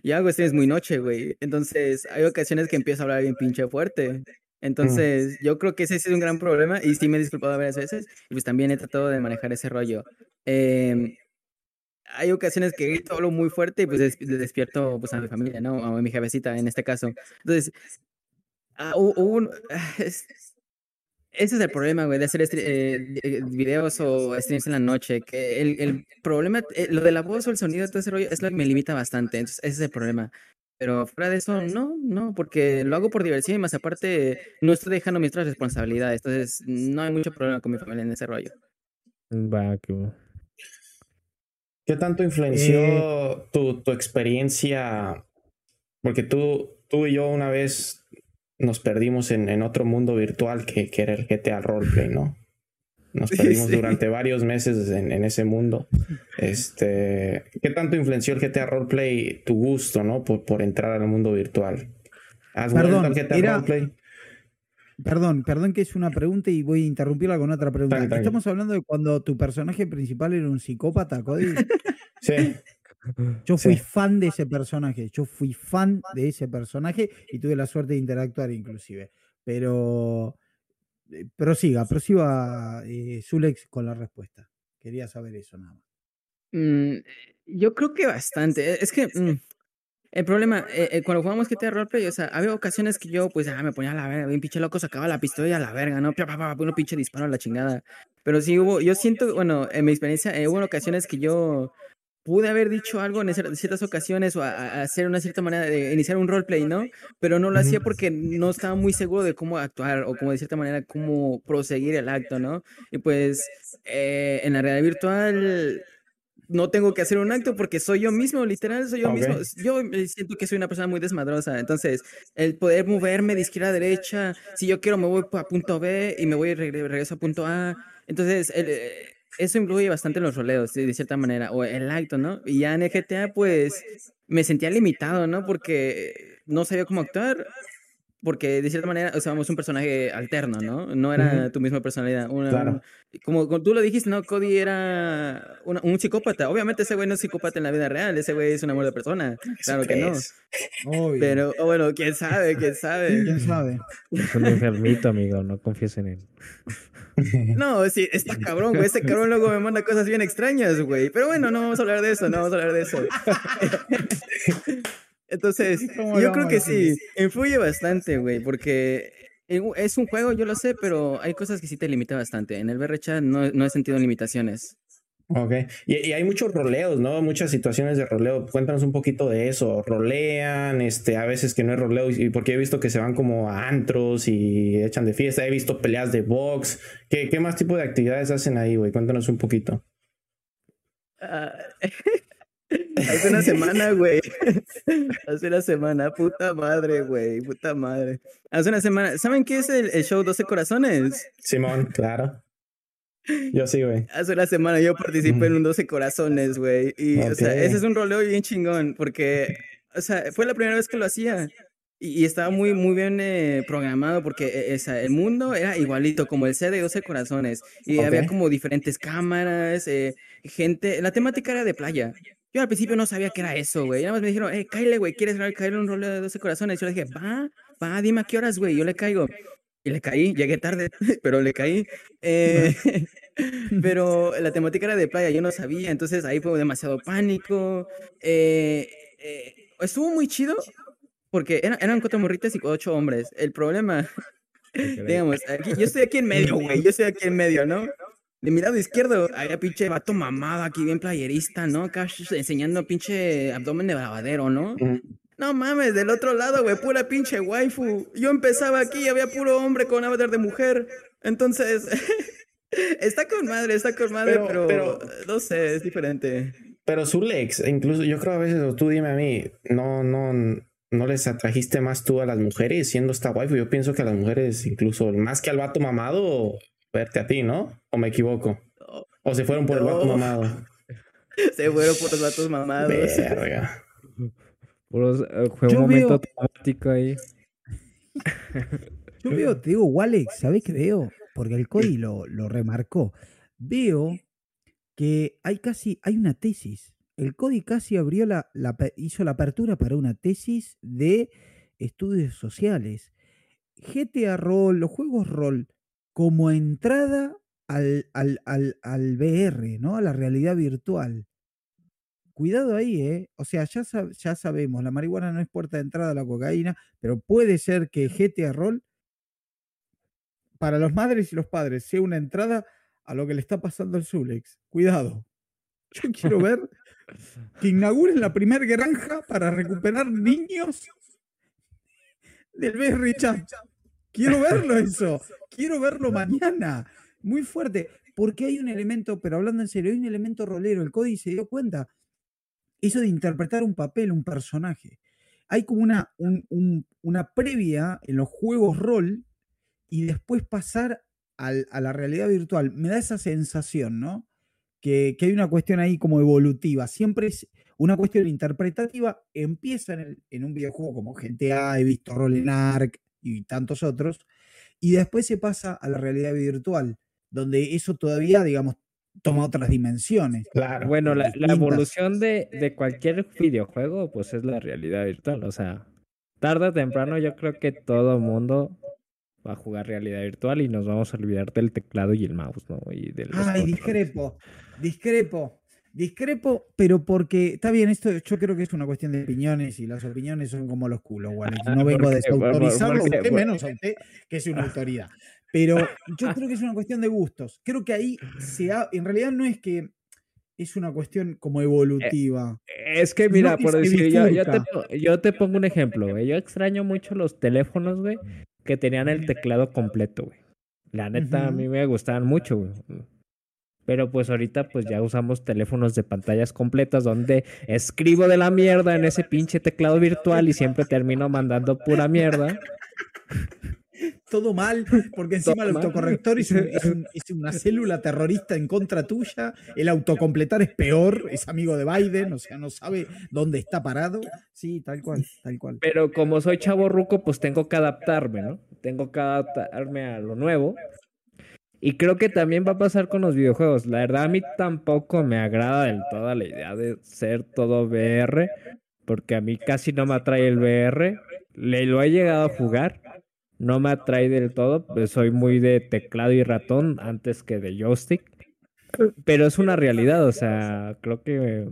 Yo hago streams muy noche, güey. Entonces, hay ocasiones que empiezo a hablar bien pinche fuerte. Entonces, yo creo que ese es un gran problema y sí me he disculpado varias veces. Y pues también he tratado de manejar ese rollo. Em, hay ocasiones que grito, hablo muy fuerte y pues des- despierto pues a mi familia, ¿no? A mi jefecita en este caso. Entonces, hubo un- es- ese es el problema, güey, de hacer eh, eh, videos o streams en la noche. Que el, el problema, eh, lo de la voz o el sonido, todo ese rollo, es lo que me limita bastante. Entonces, ese es el problema. Pero fuera de eso, no, no, porque lo hago por diversión y más aparte, no estoy dejando mis otras responsabilidades. Entonces, no hay mucho problema con mi familia en ese rollo. Va, que. ¿Qué tanto Eh, influenció tu, tu experiencia? Porque tú, tú y yo una vez nos perdimos en, en otro mundo virtual que, que era el GTA Roleplay, ¿no? Nos perdimos Sí. durante varios meses en, en ese mundo. Este, ¿Qué tanto influenció el GTA Roleplay tu gusto, ¿no? Por, por entrar al mundo virtual. ¿Has Perdón, GTA era- Roleplay? Perdón, perdón que es una pregunta y voy a interrumpirla con otra pregunta. Estamos hablando de cuando tu personaje principal era un psicópata, Cody. Sí. Yo fui Sí. fan de ese personaje, yo fui fan de ese personaje y tuve la suerte de interactuar inclusive. Pero eh, prosiga, prosiga eh, Zulex con la respuesta. Quería saber eso nada más. Mm, yo creo que bastante. Eh, Es que mm, el problema, eh, eh, cuando jugamos GTA Roleplay, o sea, había ocasiones que yo, pues, ah, me ponía a la verga, bien pinche loco, sacaba la pistola y a la verga, ¿no? Pa, pa, pa, uno pinche disparo a la chingada. Pero sí hubo, yo siento, bueno, en mi experiencia, hubo ocasiones que yo pude haber dicho algo en cier- ciertas ocasiones o a, a hacer una cierta manera de iniciar un roleplay, ¿no? Pero no lo hacía porque no estaba muy seguro de cómo actuar o como de cierta manera cómo proseguir el acto, ¿no? Y pues eh, en la realidad virtual no tengo que hacer un acto porque soy yo mismo, literal, soy yo Ok. mismo. Yo eh, siento que soy una persona muy desmadrosa, entonces el poder moverme de izquierda a derecha, si yo quiero me voy a punto B y me voy y regre- regreso a punto A, entonces el, eh, eso influye bastante en los roleos, de cierta manera, o el acto, ¿no? Y ya en el GTA, pues me sentía limitado, ¿no? Porque no sabía cómo actuar. Porque de cierta manera, o sea, somos un personaje alterno, ¿no? No era tu misma personalidad. Una, Claro. un- como, como tú lo dijiste, ¿no? Cody era una- un psicópata. Obviamente ese güey no es psicópata en la vida real, ese güey es un amor de persona. Claro que no. Pero, o bueno, quién sabe, quién sabe. ¿Quién sabe? Es un enfermito, amigo, no confíes en él. No, sí, está cabrón, güey. Ese cabrón luego me manda cosas bien extrañas, güey. Pero bueno, no vamos a hablar de eso, no vamos a hablar de eso. Entonces, ¿Cómo yo creo que sí, influye bastante, güey, porque es un juego, yo lo sé, pero hay cosas que sí te limita bastante. En el VRChat no, no he sentido limitaciones. Ok. Y, y hay muchos roleos, ¿no? Muchas situaciones de roleo. Cuéntanos un poquito de eso. Rolean, este, a veces que no es roleo, y porque he visto que se van como a antros y echan de fiesta. He visto peleas de box. ¿Qué, qué más tipo de actividades hacen ahí, güey? Cuéntanos un poquito. Ah, Hace una semana, güey. Hace una semana, puta madre, güey, puta madre. Hace una semana, ¿saben qué es el, el show 12 Corazones? Simón, claro. Yo sí, güey. Hace una semana yo participé en un 12 Corazones, güey. Y, o sea, ese es un roleo bien chingón, porque, o sea, fue la primera vez que lo hacía. Y, y estaba muy, muy bien eh, programado porque eh, o sea, el mundo era igualito, como el C de 12 corazones. Y había Ok. como diferentes cámaras, eh, gente. La temática era de playa. Yo al principio no sabía qué era eso, güey. Nada más me dijeron, hey, Kyle, güey, ¿quieres caerle un rollo de 12 corazones? Yo le dije, va, va, dime a qué horas, güey. Yo le caigo. Y le caí, llegué tarde, pero le caí. Eh, pero la temática era de playa, yo no sabía, entonces ahí fue demasiado pánico. Eh, eh, estuvo muy chido porque eran, eran cuatro morritas y ocho hombres. El problema, digamos, aquí, yo estoy aquí en medio, güey, yo estoy aquí en medio, ¿no? De mi lado izquierdo, había pinche vato mamado aquí, bien playerista, ¿no? Acá enseñando pinche abdomen de lavadero, ¿no? No mames, del otro lado, güey, pura pinche waifu. Yo empezaba aquí y había puro hombre con avatar de mujer. Entonces, está con madre, está con madre, pero, pero, no sé, es diferente. Pero Zulex, incluso yo creo a veces, tú dime a mí, no, no, no les atrajiste más tú a las mujeres siendo esta waifu. Yo pienso que a las mujeres, incluso más que al vato mamado, verte a ti, ¿no? ¿O me equivoco? ¿O se fueron por el vato mamado? Se fueron por los vatos mamados. Verga. Eh, fue un momento automático ahí. Yo veo, te digo, Walex, ¿sabes qué veo? Porque el Cody lo, lo remarcó. Veo que hay casi, hay una tesis. El Cody casi abrió la, hizo la apertura para una tesis de estudios sociales. GTA Roll, los juegos rol, como entrada al, al, al, al VR, ¿no? A la realidad virtual. Cuidado ahí, ¿eh? O sea, ya, ya sabemos, la marihuana no es puerta de entrada a la cocaína, pero puede ser que GTA Roll para los madres y los padres sea una entrada a lo que le está pasando al Zulex. Cuidado. Yo quiero ver que inauguren la primera granja para recuperar niños del BR Chat. Quiero verlo eso. Quiero verlo mañana. Muy fuerte. Porque hay un elemento, pero hablando en serio, hay un elemento rolero. El Códice se dio cuenta eso de interpretar un papel, un personaje. Hay como una, una previa en los juegos rol y después pasar a la realidad virtual. Me da esa sensación, ¿no? Que, hay una cuestión ahí como evolutiva. Siempre es una cuestión interpretativa. Empieza en, en un videojuego como GTA, he visto Rol en Arc y tantos otros. Y después se pasa a la realidad virtual, donde eso todavía, digamos, toma otras dimensiones. Claro. Bueno, la, evolución de, de, cualquier videojuego, pues es la realidad virtual. O sea, tarde o temprano yo creo que todo mundo va a jugar realidad virtual y nos vamos a olvidar del teclado y el mouse, ¿no? Y del Ay, discrepo, discrepo. Discrepo, pero porque está bien, esto yo creo que es una cuestión de opiniones y las opiniones son como los culos, Wally. No vengo a desautorizarlo, usted menos a usted, que es una autoridad. Pero yo creo que es una cuestión de gustos. Creo que ahí se ha, en realidad no es que es una cuestión como evolutiva. Es que mira, por decir, yo, yo, te, pongo un ejemplo, güey. Yo extraño mucho los teléfonos, güey, que tenían el teclado completo, güey. La neta, a mí me gustaban mucho, güey. Pero pues ahorita pues ya usamos teléfonos de pantallas completas donde escribo de la mierda en ese pinche teclado virtual y siempre termino mandando pura mierda todo mal, porque encima el autocorrector es, una célula terrorista en contra tuya, el autocompletar es peor, es amigo de Biden, o sea, no sabe dónde está parado. Sí, tal cual, tal cual. Pero como soy chavo ruco, pues tengo que adaptarme, ¿no? Tengo que adaptarme a lo nuevo. Y creo que también va a pasar con los videojuegos. La verdad, a mí tampoco me agrada del todo la idea de ser todo VR, porque a mí casi no me atrae el VR. Le lo he llegado a jugar, no me atrae del todo, pues soy muy de teclado y ratón antes que de joystick. Pero es una realidad, o sea, creo que,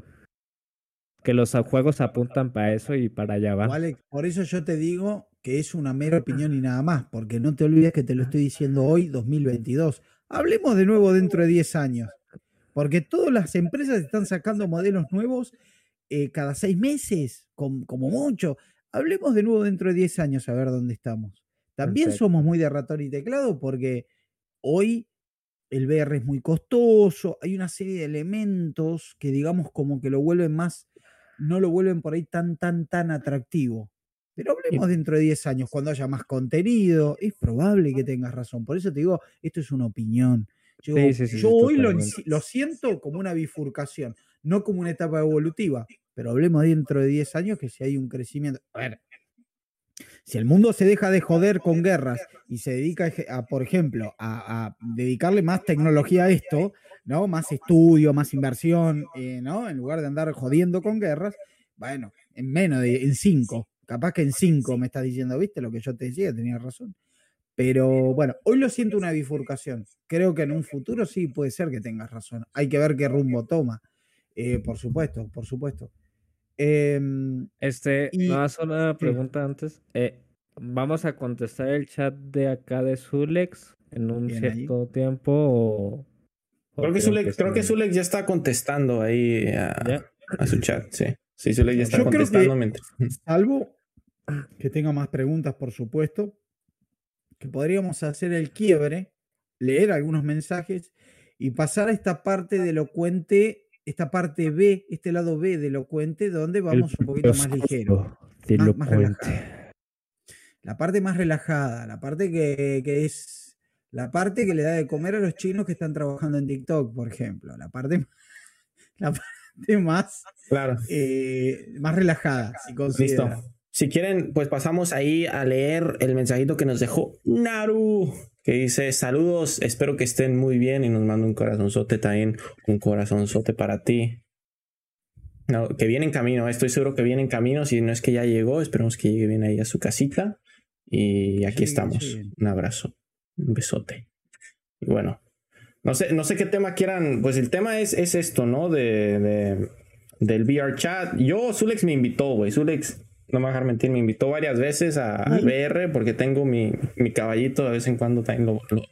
que los juegos apuntan para eso y para allá por eso yo te digo que es una mera opinión y nada más, porque no te olvides que te lo estoy diciendo hoy, 2022. Hablemos de nuevo dentro de 10 años, porque todas las empresas están sacando modelos nuevos eh, cada seis meses, como mucho. Hablemos de nuevo dentro de 10 años a ver dónde estamos. También somos muy de ratón y teclado porque hoy el VR es muy costoso, hay una serie de elementos que digamos como que lo vuelven más, no lo vuelven por ahí tan, tan, tan atractivo. Pero hablemos dentro de 10 años, cuando haya más contenido, es probable que tengas razón. Por eso te digo, esto es una opinión. Yo, hoy lo, lo, siento como una bifurcación, no como una etapa evolutiva. Pero hablemos dentro de 10 años que si hay un crecimiento. A ver, si el mundo se deja de joder con guerras y se dedica, a, por ejemplo, a, dedicarle más tecnología a esto, ¿no? Más estudio, más inversión, eh, ¿no? En lugar de andar jodiendo con guerras, bueno, en menos de, en cinco, capaz que en cinco me estás diciendo, viste lo que yo te decía, tenías razón. Pero bueno, hoy lo siento una bifurcación. Creo que en un futuro sí puede ser que tengas razón. Hay que ver qué rumbo toma. Eh, por supuesto, por supuesto. Em, este, no una pregunta antes. Eh, ¿Vamos a contestar el chat de acá de Zulex en un cierto tiempo o, Creo que Zulex, creo que Zulex ya está contestando ahí a, ¿Ya? a su chat, sí. Sí, Zulex ya está Yo creo que- contestando. mientras- Salvo que tenga más preguntas, por supuesto, que podríamos hacer el quiebre, leer algunos mensajes y pasar a esta parte de elocuente, esta parte B, este lado B de elocuente, donde vamos un poquito más ligero. De Más- más cuente. relajado. La parte más relajada, la parte que, que es la parte que le da de comer a los chinos que están trabajando en TikTok, por ejemplo. La parte, la parte más, Claro. eh, más relajada, si Listo. Si quieren, pues pasamos ahí a leer el mensajito que nos dejó Naru, que dice saludos, espero que estén muy bien y nos manda un corazonzote también, un corazonzote para ti. No, que viene en camino, estoy seguro que viene en camino, si no es que ya llegó, esperemos que llegue bien ahí a su casita. Y aquí Sí, estamos. sí. Un abrazo, un besote. Y bueno, no sé, no sé qué tema quieran, pues el tema es, es esto, ¿no? De, de- del VR chat. Yo, Zulex me invitó, güey. Zulex, no me va a dejar mentir, me invitó varias veces a, Sí. VR porque tengo mi, mi caballito, de vez en cuando también lo, lo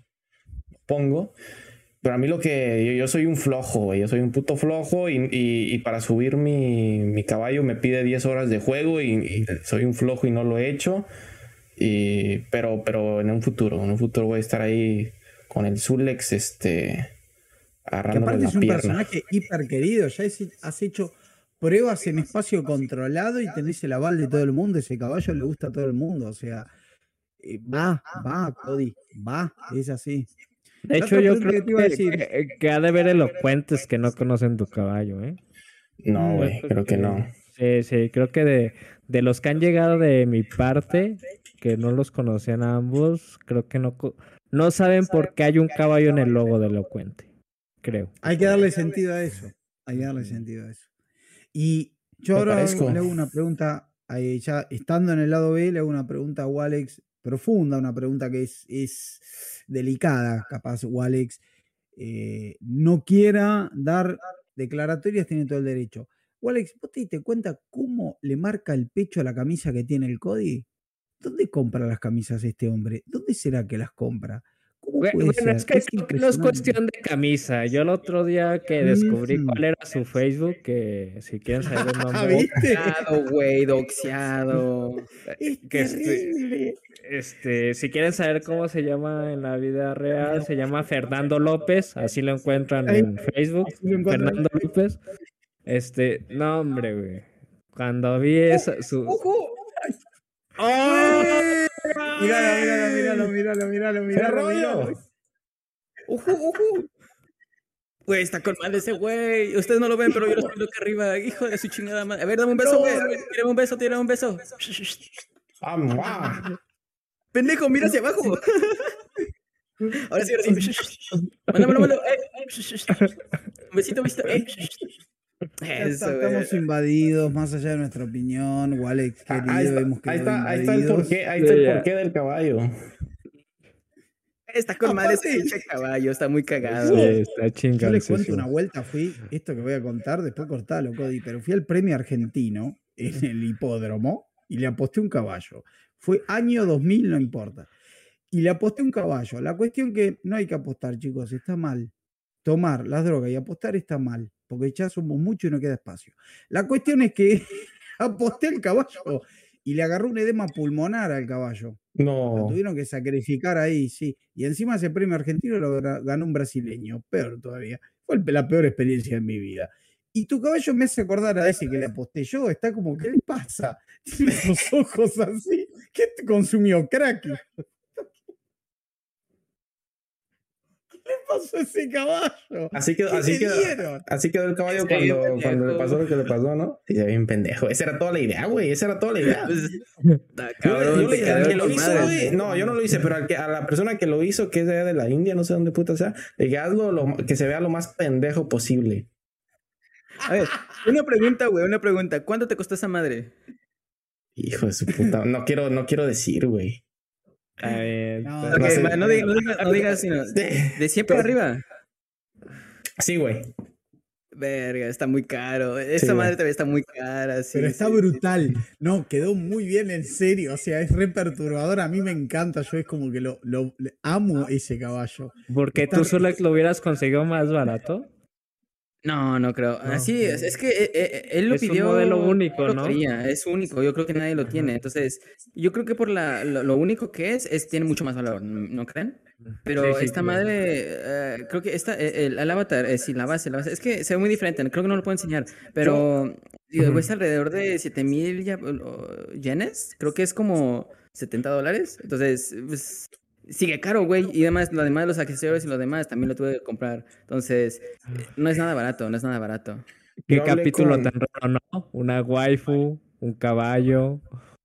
pongo. Pero a mí lo que yo, yo soy un flojo. Yo soy un puto flojo y, y- y para subir mi, mi caballo me pide 10 horas de juego y, y soy un flojo y no lo he hecho. Y, pero, pero en un futuro, en un futuro voy a estar ahí con el Zulex, este, aparte la es un personaje hiper querido. Ya has hecho pruebas en espacio controlado y tenés el aval de todo el mundo. Ese caballo le gusta a todo el mundo. O sea, eh, va, va, Cody, va, es así. De hecho, yo creo que te iba a que, decir. que- que ha de haber elocuentes que no conocen tu caballo, ¿eh? No, güey, creo que no. Sí, sí, creo que de, de los que han llegado de mi parte, que no los conocían a ambos, creo que no, no saben por qué hay un caballo en el logo de elocuente. Creo. Hay que darle sentido a eso. Hay que darle sentido a eso. Y yo ahora parezco. le hago una pregunta, eh, ya estando en el lado B, le hago una pregunta a Walex, profunda, una pregunta que es, es delicada, capaz Walex eh, no quiera dar declaratorias, tiene todo el derecho. Walex, ¿vos te diste cuenta cómo le marca el pecho a la camisa que tiene el Cody? ¿Dónde compra las camisas este hombre? ¿Dónde será que las compra? ¿Cómo Bue- puede Bueno, ser? es que Es no es cuestión de camisa. Yo el otro día que descubrí cuál era su Facebook, que si quieren saber el Ah, nombre. Doxeado, güey, doxeado. Es que este-. Este, si quieren saber cómo se llama en la vida real, se llama Fernando López, así lo encuentran en Facebook. Fernando López. Este, no hombre, güey. Cuando vi esa su ¡Oh! Míralo, míralo, míralo, míralo, míralo, ¡Qué míralo. Ujú, ujú. Güey, está con mal ese güey. Ustedes no lo ven, pero yo lo estoy viendo acá arriba. Hijo de su chingada madre. A ver, dame un beso, güey. Tírame un beso, tírame un beso. Ah. Pendejo, mira hacia abajo. Ahora sí, ahora sí. Mándamelo, mándamelo. Eh. Un besito, besito. Eh. Eso, estamos invadidos, más allá de nuestra opinión. Walex, Ah, querido, Ahí está, hemos ahí está, ahí está el porqué, ahí está el Sí, ya. porqué del caballo. Está con mal ese pinche caballo. Está muy cagado. Sí, está Yo les cuento una vuelta, fui, esto que voy a contar, después cortalo, Cody, pero fui al premio argentino en el hipódromo y le aposté un caballo. Fue año 2000, no importa. Y le aposté un caballo. La cuestión que no hay que apostar, chicos, está mal. Tomar las drogas y apostar está mal, porque ya somos muchos y no queda espacio. La cuestión es que aposté el caballo y le agarró un edema pulmonar al caballo. No. tuvieron que sacrificar ahí, sí. Y encima ese premio argentino lo ganó un brasileño. Peor todavía. Fue la peor experiencia de mi vida. Y tu caballo me hace acordar a ese que le aposté yo. Está como, ¿qué le pasa? Tiene esos ojos así. ¿Qué te consumió? Crack. ¿Qué le pasó a ese caballo? Así quedó, ¿Qué así quedó, así quedó el caballo que cuando, cuando le pasó lo que le pasó, ¿no? Ya bien pendejo. Esa era toda la idea, güey. Esa era toda la idea. Yo- yo que lo hizo, madre. no, yo no lo hice, pero al que- a la persona que lo hizo, que es de, allá de la India, no sé dónde puta sea, le dije, hazlo lo- que se vea lo más pendejo posible. A ver, una pregunta, güey, una pregunta. ¿Cuánto te costó esa madre? Hijo de su puta. No quiero, no quiero decir, güey. A ver, No, Ok, No sé. no, digas, no digas, no digas, sino de 100 para arriba. Sí, güey. Verga, está muy caro. Esa güey. madre también está muy cara. sí, Pero está sí. brutal. No, quedó muy bien, en serio. O sea, es re perturbador. A mí me encanta. Yo es como que lo, amo ese caballo. Porque Está tú solo lo hubieras conseguido más barato. No, no creo. No. Así es. Es que eh, eh, él lo Es un pidió. modelo único, ¿no? quería, Es único. Yo creo que nadie lo tiene. Entonces, yo creo que por la, lo, lo único que es, es tiene mucho más valor. ¿No creen? Pero Sí, sí, esta claro. madre, eh, creo que esta, eh, el, el avatar, eh, sí, la base, la base, es que se ve muy diferente, creo que no lo puedo enseñar, pero digo, cuesta alrededor de 7000 ya- o- yenes, creo que es como 70 dólares, entonces, pues, sigue caro, güey, y además, lo demás, los accesorios y lo demás, también lo tuve que comprar, entonces, no es nada barato, no es nada barato. ¿Qué capítulo con- tan raro, no? Una waifu, un caballo,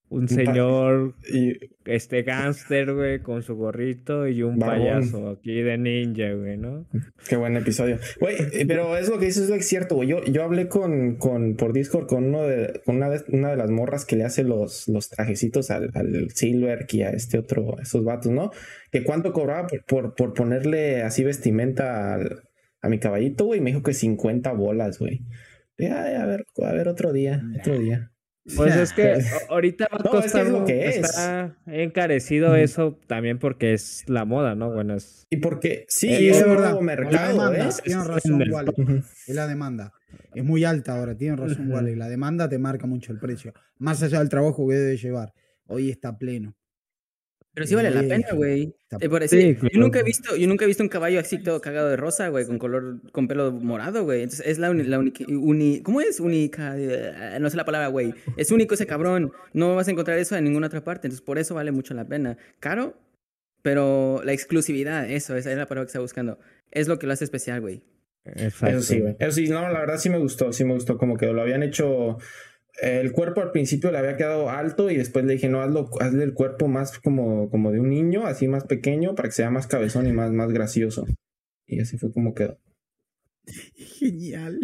un señor, Y este gángster, güey, con su gorrito y un Barbón. payaso aquí de ninja, güey, ¿no? Qué buen episodio. Güey, eh, pero es lo que dices, es cierto, güey. Yo, yo hablé con, con, por Discord con, uno de, con una, de, una de las morras que le hace los, los trajecitos al, al Silver y a este otro, a esos vatos, ¿no? Que cuánto cobraba por, por, por ponerle así vestimenta al- a mi caballito, güey. Me dijo que 50 bolas, güey. Ya, a ver, a ver otro día, otro día. Pues es que ahorita va a No, es que es costar, lo que es. está encarecido eso también porque es la moda, ¿no? Bueno, es... Y porque, sí, Sí, es es un verdad. nuevo La mercado, demanda, ¿eh? tienen razón, el- Wally. Es la demanda. Es muy alta ahora, tienen razón. Wally. La demanda te marca mucho el precio. Más allá del trabajo que debe llevar. Hoy está pleno. Pero sí vale la pena, güey. Está- Eh, por decir. Yo nunca he visto, yo nunca he visto un caballo así todo cagado de rosa, güey, con color, con pelo morado, güey. Entonces es la, uni- la única, uni- ¿cómo es? Única, eh, no sé la palabra, güey. Es único ese cabrón. No vas a encontrar eso en ninguna otra parte. Entonces por eso vale mucho la pena. Caro, pero la exclusividad, eso, esa es la palabra que estaba buscando. Es lo que lo hace especial, güey. Exacto. Eso sí, güey. Eso sí, no, la verdad sí me gustó, sí me gustó como que lo habían hecho. El cuerpo al principio le había quedado alto y después le dije, no, hazlo, hazle el cuerpo más como, como de un niño, así más pequeño, para que sea más cabezón y más, más gracioso. Y así fue como quedó. Genial.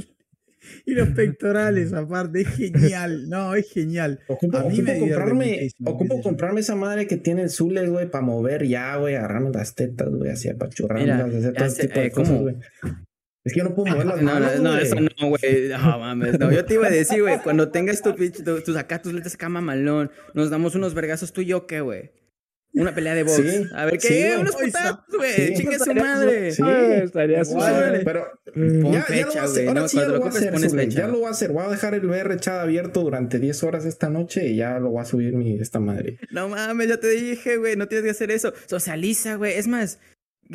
Y los pectorales, aparte, es genial. No, es genial. Ocupo, A mí ocupo me comprarme, ocupo comprarme esa madre que tiene el Zules, güey, para mover ya, güey, agarrarme las tetas, güey, así Mira, apachurrarlas, hacer todo ese tipo de eh, cosas, ¿cómo? güey. Es que yo no puedo mover las No, manos, no, no, güey. eso no, güey. No, mames, no. Yo te iba a decir, güey, cuando tengas tu pinche, tu- tus acá, tus letras acá mamalón, nos damos unos vergazos tú y yo, ¿qué, güey? Una pelea de box. Sí, a ver, ¿qué? sí, unos putazos, sí. güey. Chingue su madre. Sí. Estaría Igual, suave. Pero Pon ya, ya lo fecha, voy a hacer. güey, Ahora ¿no? sí ya lo lo voy a hacer, pones fecha. Ya lo voy a hacer. Voy a dejar el VR chat abierto durante 10 horas esta noche y ya lo voy a subir mi esta madre. No mames, ya te dije, güey, no tienes que hacer eso. Socializa, güey. Es más,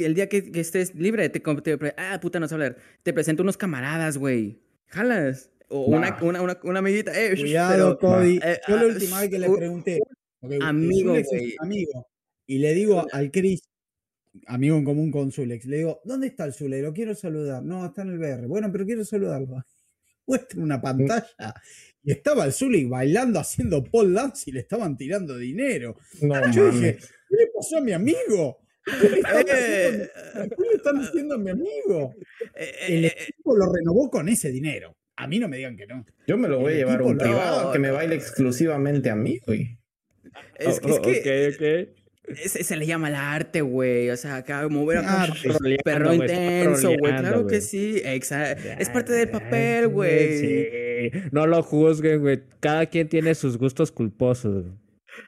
el día que, que estés libre, te, te ah, puta, no sé hablar. Te presento unos camaradas, güey. Jalas. O una, una, una, una amiguita. Eh, Cuidado, pero- Cody. eh, Yo la ah, última vez que le pregunté, amigo, güey. amigo, y le digo al Chris, amigo en común con Zulex, le digo, ¿dónde está el Zule? Lo quiero saludar. No, está en el BR. Bueno, pero quiero saludarlo. Muestra una pantalla. Y estaba el Zulex bailando, haciendo pole dance y le estaban tirando dinero. No Yo dije. ¿qué le pasó a mi amigo? ¿Qué le están Eh, haciendo, ¿qué le están haciendo a mi amigo? eh, El eh, equipo lo renovó con ese dinero. A mí no me digan que no. Yo me lo voy a el llevar a un no, privado que me baile exclusivamente a mí, güey. es, Oh, es que ok, ok. se, se le llama el arte, güey. O sea, acá mover acá Arte. un perro intenso, güey. Claro que sí. Exacto. Es parte del papel, güey. Sí, no lo juzguen, güey. Cada quien tiene sus gustos culposos. güey.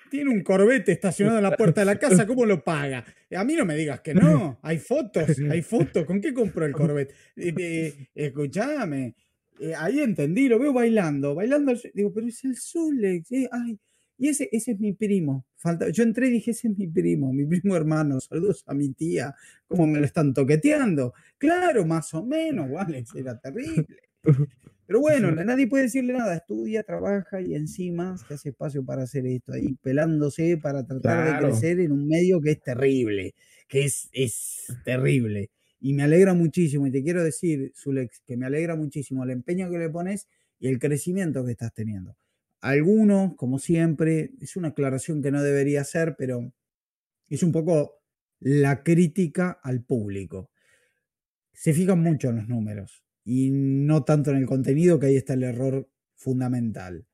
Tiene un corbete estacionado en la puerta de la casa, ¿cómo lo paga? A mí no me digas que no. Hay fotos, hay fotos. ¿Con qué compró el corbete? Eh, eh, escuchame. eh, ahí entendí, lo veo bailando, bailando. Digo, pero es el Zulex. eh, ay. Y ese, ese es mi primo. Falta, yo entré y dije, ese es mi primo, mi primo hermano. Saludos a mi tía. ¿Cómo me lo están toqueteando? Claro, más o menos, Alex, era terrible. Pero bueno, nadie puede decirle nada. Estudia, trabaja y encima se hace espacio para hacer esto, ahí pelándose para tratar Claro. de crecer en un medio que es terrible, que es, es terrible. Y me alegra muchísimo, y te quiero decir, Zulex, que me alegra muchísimo el empeño que le pones y el crecimiento que estás teniendo. Algunos, como siempre, es una aclaración que no debería ser, pero es un poco la crítica al público. Se fijan mucho en los números y no tanto en el contenido, que ahí está el error fundamental.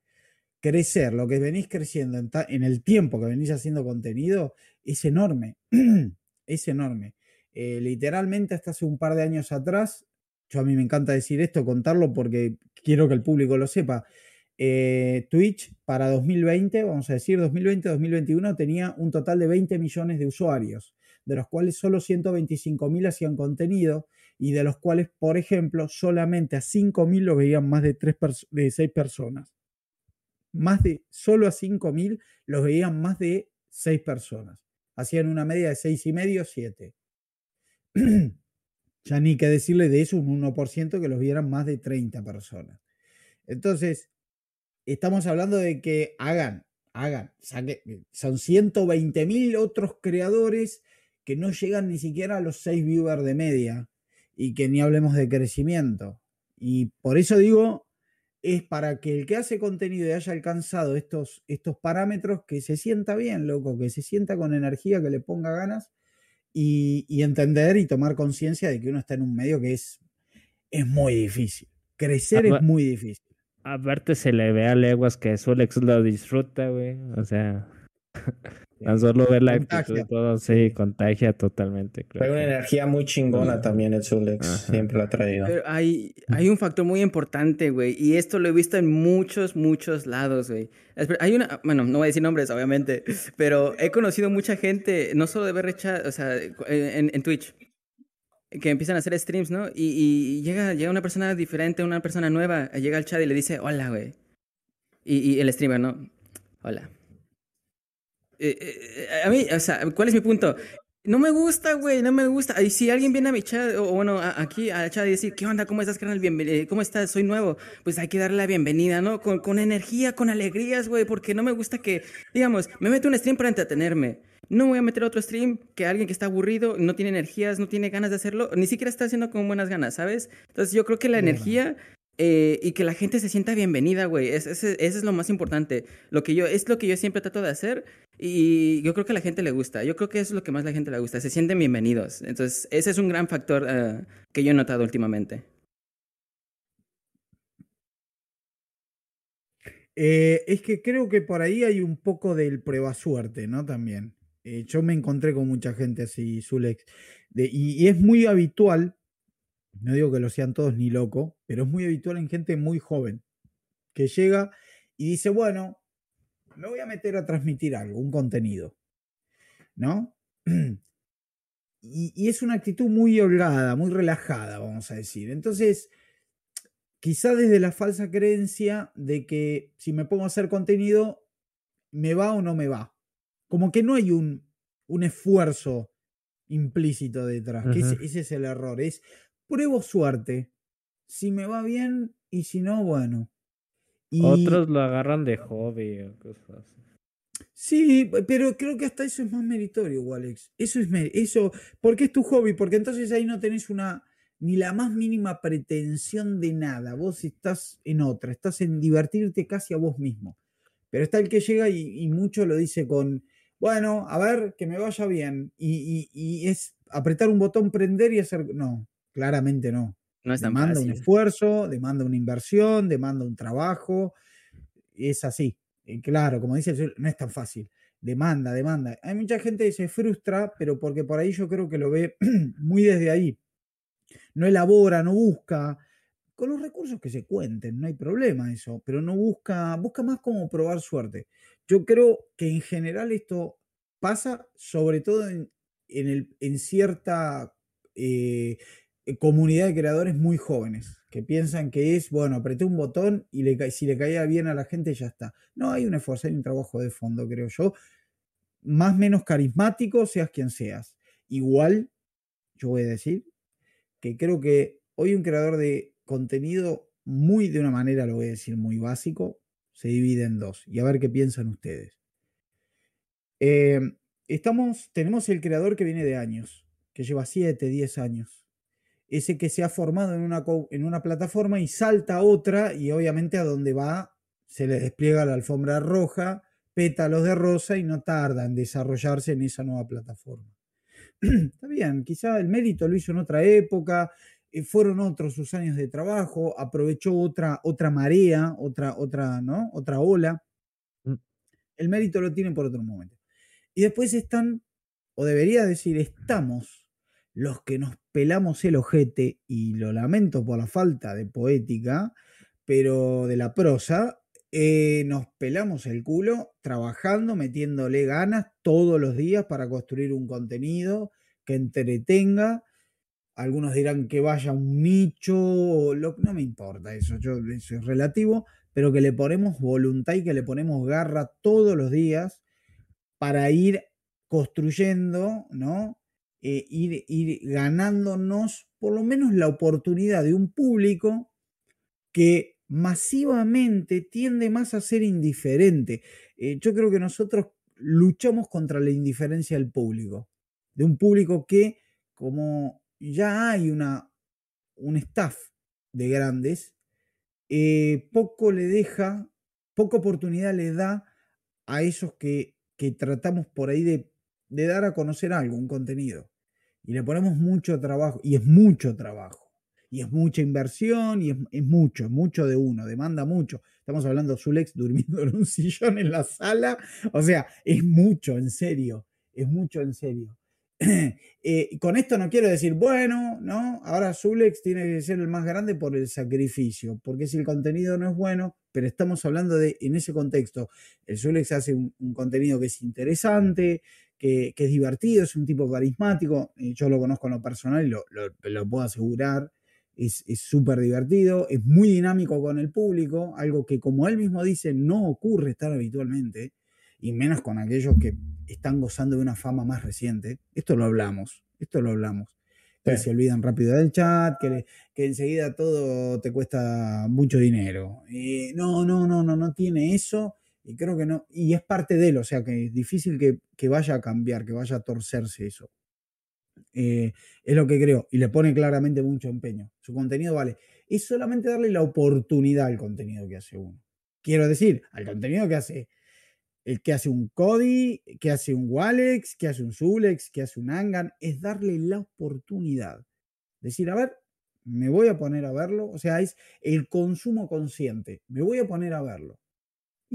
Crecer, lo que venís creciendo en, el tiempo que venís haciendo contenido, es enorme. es enorme. Eh, literalmente hasta hace un par de años atrás, yo a mí me encanta decir esto, contarlo porque quiero que el público lo sepa. Eh, Twitch para 2020, vamos a decir 2020-2021, tenía un total de 20 millones de usuarios, de los cuales solo 125 mil hacían contenido y de los cuales, por ejemplo, solamente a 5 mil lo veían más de, 3 de 6 personas. Más de, solo a 5 mil los veían más de 6 personas. Hacían una media de 6 y medio, 7. ya ni que decirle de eso un 1% que los vieran más de 30 personas. Entonces, estamos hablando de que hagan, hagan, son 120 mil otros creadores que no llegan ni siquiera a los 6 viewers de media y que ni hablemos de crecimiento. Y por eso digo, es para que el que hace contenido y haya alcanzado estos, estos parámetros, que se sienta bien, loco, que se sienta con energía, que le ponga ganas y, y entender y tomar conciencia de que uno está en un medio que es, es muy difícil. Crecer es muy difícil. Aparte se le ve a leguas que Sulex lo disfruta, güey. O sea, tan solo ver la actitud todo, sí, contagia totalmente. Hay una energía muy chingona también el Sulex, siempre lo ha traído. Pero hay, hay un factor muy importante, güey, y esto lo he visto en muchos, muchos lados, güey. Hay una, bueno, no voy a decir nombres, obviamente, pero he conocido mucha gente, no solo de ver o sea, en, en Twitch, que empiezan a hacer streams, ¿no? Y, llega, llega una persona diferente, una persona nueva, llega al chat y le dice, hola, güey. Y, el streamer, ¿no? Hola. Eh, eh, a mí, o sea, ¿cuál es mi punto? No me gusta, güey, no me gusta. Y si alguien viene a mi chat, o bueno, aquí al chat y decir, ¿qué onda? ¿Cómo estás, carnal? Bienvenido. ¿Cómo estás? Soy nuevo. Pues hay que darle la bienvenida, ¿no? Con, con energía, con alegrías, güey, porque no me gusta que, digamos, me meto un stream para entretenerme. No voy a meter otro stream que alguien que está aburrido, no tiene energías, no tiene ganas de hacerlo, ni siquiera está haciendo con buenas ganas, ¿sabes? Entonces yo creo que la energía eh, y que la gente se sienta bienvenida, güey, eso es lo más importante. Lo que yo, es lo que yo siempre trato de hacer y yo creo que a la gente le gusta. Yo creo que es lo que más la gente le gusta, se sienten bienvenidos. Entonces ese es un gran factor eh, que yo he notado últimamente. Eh, es que creo que por ahí hay un poco del prueba suerte, ¿no? También. Eh, yo me encontré con mucha gente así, Zulex, y, es muy habitual, no digo que lo sean todos ni loco, pero es muy habitual en gente muy joven, que llega y dice, bueno, me voy a meter a transmitir algo, un contenido, ¿no? Y, y es una actitud muy holgada, muy relajada, vamos a decir. Entonces, quizá desde la falsa creencia de que si me pongo a hacer contenido, me va o no me va como que no hay un, un esfuerzo implícito detrás, que ese, es el error, es pruebo suerte, si me va bien y si no, bueno. Otros lo agarran de hobby o cosas Sí, pero creo que hasta eso es más meritorio, Alex. Eso es eso, porque es tu hobby, porque entonces ahí no tenés una ni la más mínima pretensión de nada. Vos estás en otra, estás en divertirte casi a vos mismo. Pero está el que llega y mucho lo dice con bueno, a ver, que me vaya bien. Y, es apretar un botón, prender y hacer. No, claramente no. No es tan demanda un esfuerzo, demanda una inversión, demanda un trabajo. Es así. claro, como dice, no es tan fácil. Demanda, demanda. Hay mucha gente que se frustra, pero porque por ahí yo creo que lo ve muy desde ahí. No elabora, no busca, con los recursos que se cuenten, no hay problema eso, pero no busca, busca más como probar suerte. Yo creo que en general esto pasa sobre todo en, el, en cierta eh, comunidad de creadores muy jóvenes, que piensan que es, bueno, apreté un botón y le, si le caía bien a la gente ya está. No, hay un esfuerzo, hay un trabajo de fondo, creo yo. Más menos carismático, seas quien seas. Igual, yo voy a decir que creo que hoy un creador de contenido muy de una manera, lo voy a decir, muy básico, se divide en dos. Y a ver qué piensan ustedes. Eh, estamos, tenemos el creador que viene de años, que lleva 7, 10 años. Ese que se ha formado en una, en una plataforma y salta a otra y obviamente a donde va se le despliega la alfombra roja, pétalos de rosa y no tarda en desarrollarse en esa nueva plataforma. Está bien, quizá el mérito lo hizo en otra época, eh, fueron otros sus años de trabajo, aprovechó otra, otra marea, otra, otra, ¿no? otra ola. Mm. El mérito lo tienen por otro momento. Y después están, o debería decir, estamos los que nos pelamos el ojete, y lo lamento por la falta de poética, pero de la prosa, eh, nos pelamos el culo trabajando, metiéndole ganas todos los días para construir un contenido que entretenga. Algunos dirán que vaya a un nicho, no me importa eso, yo, eso es relativo, pero que le ponemos voluntad y que le ponemos garra todos los días para ir construyendo, ¿no? Eh, ir, ganándonos por lo menos la oportunidad de un público que masivamente tiende más a ser indiferente. Eh, yo creo que nosotros luchamos contra la indiferencia del público, de un público que como ya hay una, un staff de grandes, eh, poco le deja, poca oportunidad le da a esos que, que tratamos por ahí de dar a conocer algo, un contenido y le ponemos mucho trabajo, y es mucho trabajo, y es mucha inversión, y es, mucho, mucho de uno, demanda mucho. Estamos hablando de Zulex durmiendo en un sillón en la sala, o sea, es mucho, en serio, es mucho, en serio. Eh, con esto no quiero decir, bueno, ¿no? Ahora Zulex tiene que ser el más grande por el sacrificio, porque si el contenido no es bueno, pero estamos hablando de, en ese contexto, el Zulex hace un contenido que es interesante, que, es divertido, es un tipo carismático, yo lo conozco en lo personal y lo, puedo asegurar, es súper divertido, es muy dinámico con el público, algo que como él mismo dice no ocurre tan habitualmente, y menos con aquellos que están gozando de una fama más reciente. Esto lo hablamos, esto lo hablamos. Que se olvidan rápido del chat, que, que enseguida todo te cuesta mucho dinero. Eh, no, no, no, no, no tiene eso y creo que no, y es parte de él, o sea que es difícil que, vaya a cambiar, que vaya a torcerse eso. Eh, es lo que creo, y le pone claramente mucho empeño. Su contenido vale. Es solamente darle la oportunidad al contenido que hace uno. Quiero decir, al contenido que hace el que hace un Cody, que hace un Walex, que hace un Zulex, que hace un Angan, es darle la oportunidad. Decir, a ver, me voy a poner a verlo. O sea, es el consumo consciente. Me voy a poner a verlo.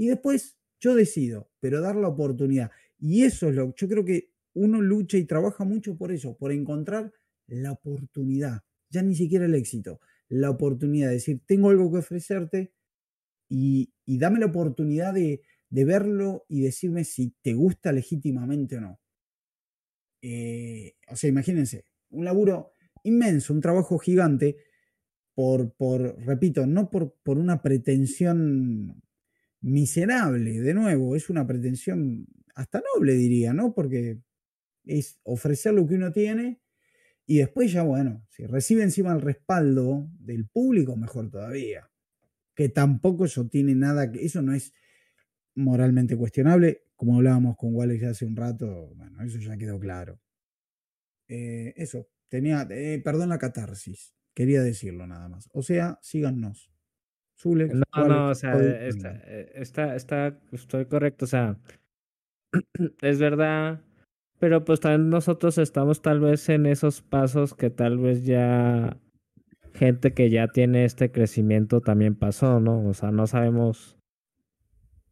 Y después yo decido, pero dar la oportunidad. Y eso es lo yo creo que uno lucha y trabaja mucho por eso, por encontrar la oportunidad, ya ni siquiera el éxito, la oportunidad de decir, tengo algo que ofrecerte y, dame la oportunidad de, verlo y decirme si te gusta legítimamente o no. Eh, o sea, imagínense, un laburo inmenso, un trabajo gigante, por, por repito, no por, por una pretensión miserable, de nuevo, es una pretensión hasta noble, diría, ¿no? Porque es ofrecer lo que uno tiene y después ya, bueno, si recibe encima el respaldo del público, mejor todavía. Que tampoco eso tiene nada que, eso no es moralmente cuestionable, como hablábamos con Wallace hace un rato, bueno, eso ya quedó claro. Eh, eso, tenía, eh, perdón la catarsis, quería decirlo nada más. O sea, síganos. No, no, o sea, eh, está, está, estoy correcto, o sea, es verdad, pero pues también nosotros estamos tal vez en esos pasos que tal vez ya gente que ya tiene este crecimiento también pasó, ¿no? O sea, no sabemos.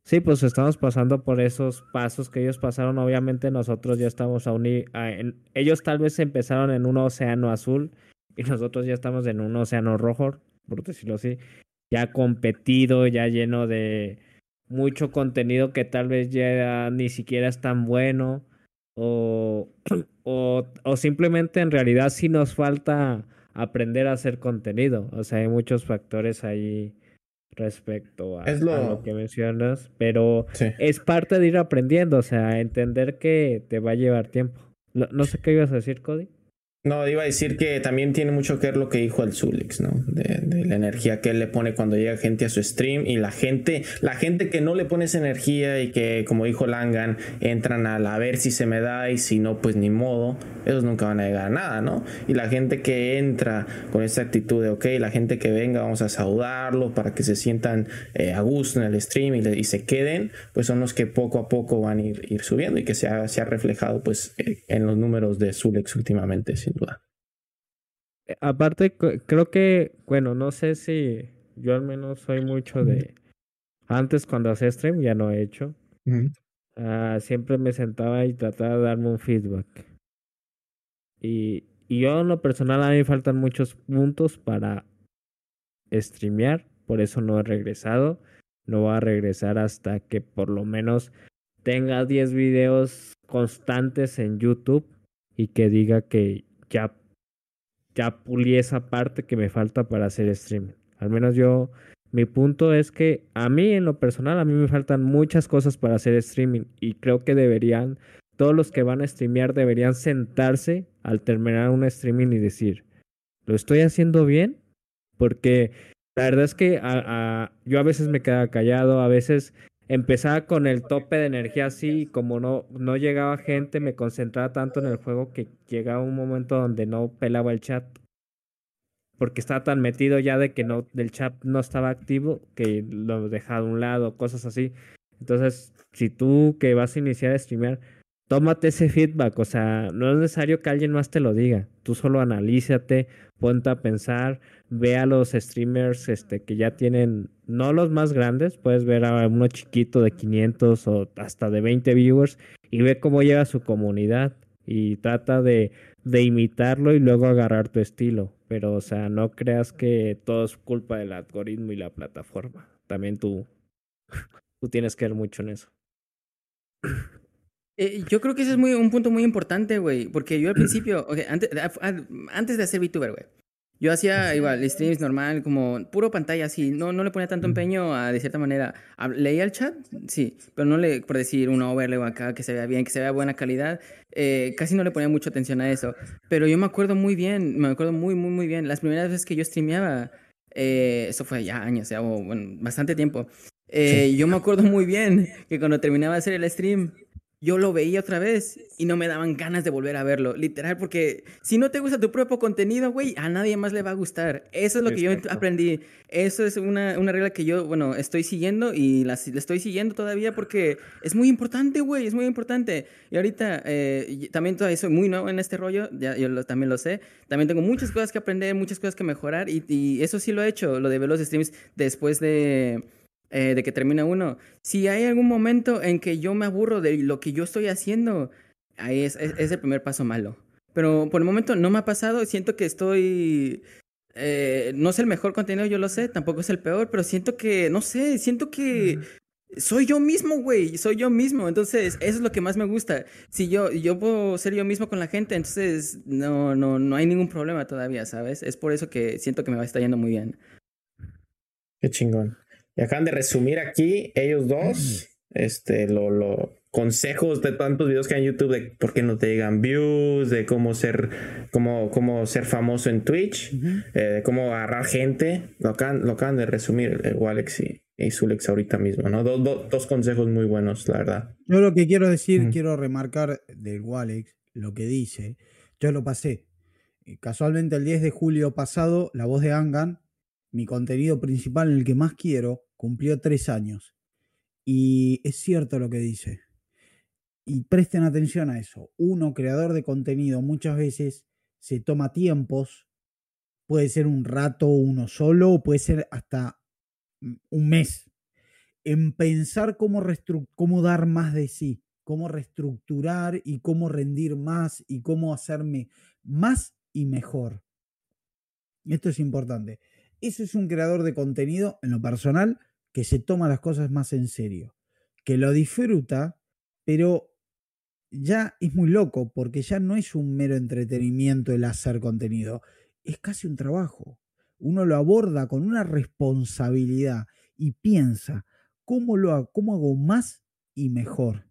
Sí, pues estamos pasando por esos pasos que ellos pasaron. Obviamente nosotros ya estamos a unir. ellos tal vez empezaron en un océano azul y nosotros ya estamos en un océano rojo, por decirlo así ya competido, ya lleno de mucho contenido que tal vez ya ni siquiera es tan bueno o, o, o simplemente en realidad sí nos falta aprender a hacer contenido. O sea, hay muchos factores ahí respecto a, lo... que mencionas, pero es parte de ir aprendiendo, o sea, entender que te va a llevar tiempo. No, no sé qué ibas a decir, Cody. No, iba a decir que también tiene mucho que ver lo que dijo el Zulix, ¿no? De, la energía que él le pone cuando llega gente a su stream y la gente, la gente que no le pone esa energía y que, como dijo Langan, entran a, la, ver si se me da y si no, pues ni modo, esos nunca van a llegar a nada, ¿no? Y la gente que entra con esa actitud de, ok, la gente que venga, vamos a saludarlo para que se sientan eh, a gusto en el stream y, se queden, pues son los que poco a poco van a ir, subiendo y que se ha, se ha reflejado, pues, eh, en los números de Zulex últimamente. ¿sí? Eh, aparte, creo que, bueno, no sé si yo al menos soy mucho de... Antes cuando hacía stream ya no he hecho. Ah, siempre me sentaba y trataba de darme un feedback. Y, Y yo en lo personal a mí me faltan muchos puntos para streamear, por eso no he regresado. No voy a regresar hasta que por lo menos tenga 10 videos constantes en YouTube y que diga que ya, ya pulí esa parte que me falta para hacer streaming. Al menos yo, mi punto es que a mí en lo personal, a mí me faltan muchas cosas para hacer streaming y creo que deberían, todos los que van a streamear deberían sentarse al terminar un streaming y decir, ¿lo estoy haciendo bien? Porque la verdad es que yo a veces me quedaba callado, a veces empezaba con el tope de energía así, y como no, no llegaba gente, me concentraba tanto en el juego que llegaba un momento donde no pelaba el chat. Porque estaba tan metido ya de que no, del chat no estaba activo que lo dejaba a un lado, cosas así. Entonces, si tú que vas a iniciar a streamear, tómate ese feedback, o sea, no es necesario que alguien más te lo diga, tú solo analízate, ponte a pensar, ve a los streamers este, que ya tienen, no los más grandes, puedes ver a uno chiquito de 500 o hasta de 20 viewers y ve cómo llega su comunidad y trata de, de imitarlo y luego agarrar tu estilo, pero o sea, no creas que todo es culpa del algoritmo y la plataforma, también tú, tú tienes que ver mucho en eso. Eh, yo creo que ese es muy, un punto muy importante, güey. Porque yo al principio, antes, antes de hacer VTuber, güey. Yo hacía igual streams normal, como puro pantalla, así. No, no le ponía tanto empeño a, de cierta manera. ¿Leía el chat? Sí. Pero no le, por decir un overlay acá, que se vea bien, que se vea buena calidad. Eh, casi no le ponía mucha atención a eso. Pero yo me acuerdo muy bien, me acuerdo muy, muy, muy bien. Las primeras veces que yo streameaba, eh, eso fue ya años, ya, bueno, bastante tiempo. Yo me acuerdo muy bien que cuando terminaba de hacer el stream, yo lo veía otra vez y no me daban ganas de volver a verlo, literal, porque si no te gusta tu propio contenido, güey, a nadie más le va a gustar. Eso es lo que yo aprendí. Eso es una, una, regla que yo, bueno, estoy siguiendo y la, estoy siguiendo todavía porque es muy importante, güey, es muy importante. Y ahorita eh, también todavía soy muy nuevo en este rollo, ya, yo también lo sé. También tengo muchas cosas que aprender, muchas cosas que mejorar y, y eso sí lo he hecho, lo de ver los streams después de eh, de que termina uno. Si hay algún momento en que yo me aburro de lo que yo estoy haciendo, ahí es, es, el primer paso malo. Pero por el momento no me ha pasado, siento que estoy... Eh, no es el mejor contenido, yo lo sé, tampoco es el peor, pero siento que, no sé, siento que soy yo mismo, güey, soy yo mismo, entonces eso es lo que más me gusta. Si yo, yo puedo ser yo mismo con la gente, entonces no, no, no hay ningún problema todavía, ¿sabes? Es por eso que siento que me va a estar yendo muy bien. Qué chingón. Y acaban de resumir aquí, ellos dos, este, lo, lo, consejos de tantos videos que hay en YouTube de por qué no te llegan views, de cómo ser, cómo, cómo ser famoso en Twitch, eh, de cómo agarrar gente. Lo acaban, lo acaban de resumir el Walex y, y Zulex ahorita mismo, ¿no? dos consejos muy buenos, la verdad. Yo lo que quiero decir, quiero remarcar del Walex, lo que dice, yo lo pasé. Casualmente el 10 de julio pasado, la voz de Angan, mi contenido principal, en el que más quiero, cumplió tres años. Y es cierto lo que dice. Y presten atención a eso. Uno, creador de contenido, muchas veces se toma tiempos. Puede ser un rato uno solo, o puede ser hasta un mes. En pensar cómo, cómo dar más de sí, cómo reestructurar y cómo rendir más y cómo hacerme más y mejor. Esto es importante. Eso es un creador de contenido en lo personal que se toma las cosas más en serio, que lo disfruta, pero ya es muy loco porque ya no es un mero entretenimiento el hacer contenido, es casi un trabajo. Uno lo aborda con una responsabilidad y piensa, ¿cómo, lo hago, cómo hago más y mejor?